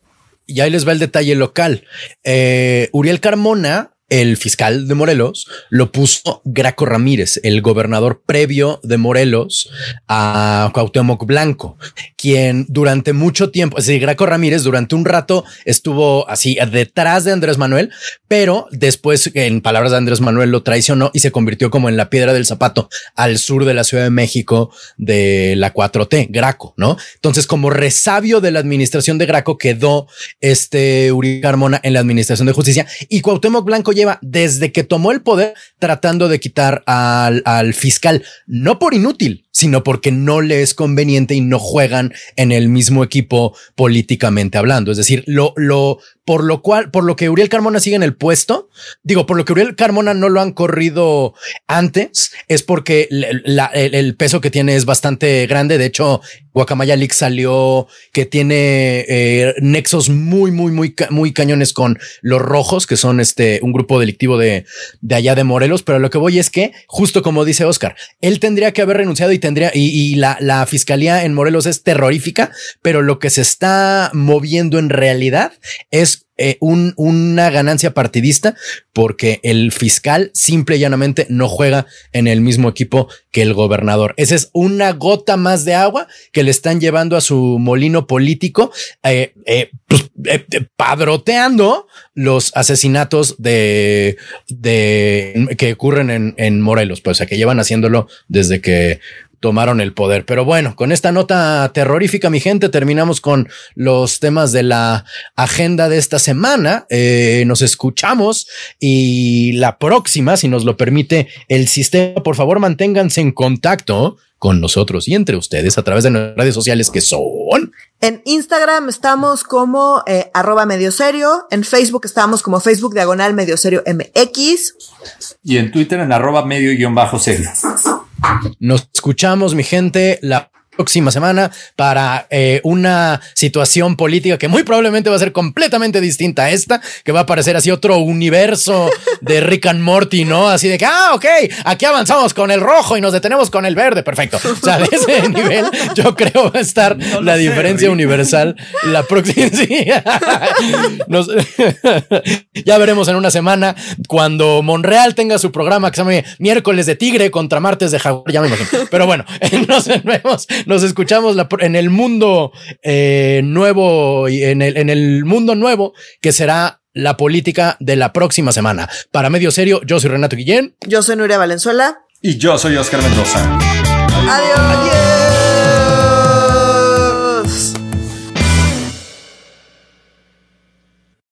ahí les va el detalle local. Eh, Uriel Carmona el fiscal de Morelos lo puso Graco Ramírez, el gobernador previo de Morelos a Cuauhtémoc Blanco, quien durante mucho tiempo, es decir, Graco Ramírez durante un rato estuvo así detrás de Andrés Manuel, pero después, en palabras de Andrés Manuel, lo traicionó y se convirtió como en la piedra del zapato al sur de la Ciudad de México de la 4T, Graco, ¿no? Entonces, como resabio de la administración de Graco quedó este Uriel Carmona en la administración de justicia y Cuauhtémoc Blanco lleva desde que tomó el poder tratando de quitar al, al fiscal, no por inútil, sino porque no le es conveniente y no juegan en el mismo equipo políticamente hablando. Es decir, lo, lo, por lo cual, por lo que Uriel Carmona sigue en el puesto, digo, por lo que Uriel Carmona no lo han corrido antes, es porque el, peso que tiene es bastante grande. De hecho, Guacamaya Leaks salió que tiene eh, nexos muy, muy, muy, muy cañones con los rojos, que son este, un grupo delictivo de, de allá de Morelos. Pero lo que voy es que, justo como dice Oscar, él tendría que haber renunciado y y, la, la fiscalía en Morelos es terrorífica, pero lo que se está moviendo en realidad es eh, un, una ganancia partidista porque el fiscal simple y llanamente no juega en el mismo equipo que el gobernador. Esa es una gota más de agua que le están llevando a su molino político, eh, eh, pues, padroteando los asesinatos de, de que ocurren en, en Morelos, pues o sea, que llevan haciéndolo desde que tomaron el poder. Pero bueno, con esta nota terrorífica, mi gente, terminamos con los temas de la agenda de esta semana. Eh, nos escuchamos y la próxima, si nos lo permite el sistema, por favor, manténganse en contacto con nosotros y entre ustedes a través de nuestras redes sociales que son. En Instagram estamos como eh, arroba medio serio, en Facebook estamos como Facebook diagonal medio serio MX. Y en Twitter en arroba medio guion bajo serio. Nos escuchamos, mi gente, la próxima semana para eh, una situación política que muy probablemente va a ser completamente distinta a esta, que va a parecer así otro universo de Rick and Morty, ¿no? Así de que, ah, ok, aquí avanzamos con el rojo y nos detenemos con el verde, perfecto. O sea, de ese nivel yo creo va a estar la diferencia universal la próxima. ya veremos en una semana cuando Monreal tenga su programa que se llama miércoles de tigre contra martes de jaguar, ya me imagino. Pero bueno, nos vemos nos escuchamos en el mundo eh, nuevo y en el, en el mundo nuevo que será la política de la próxima semana. Para Medio Serio, yo soy Renato Guillén. Yo soy Nuria Valenzuela. Y yo soy Oscar Mendoza. Adiós.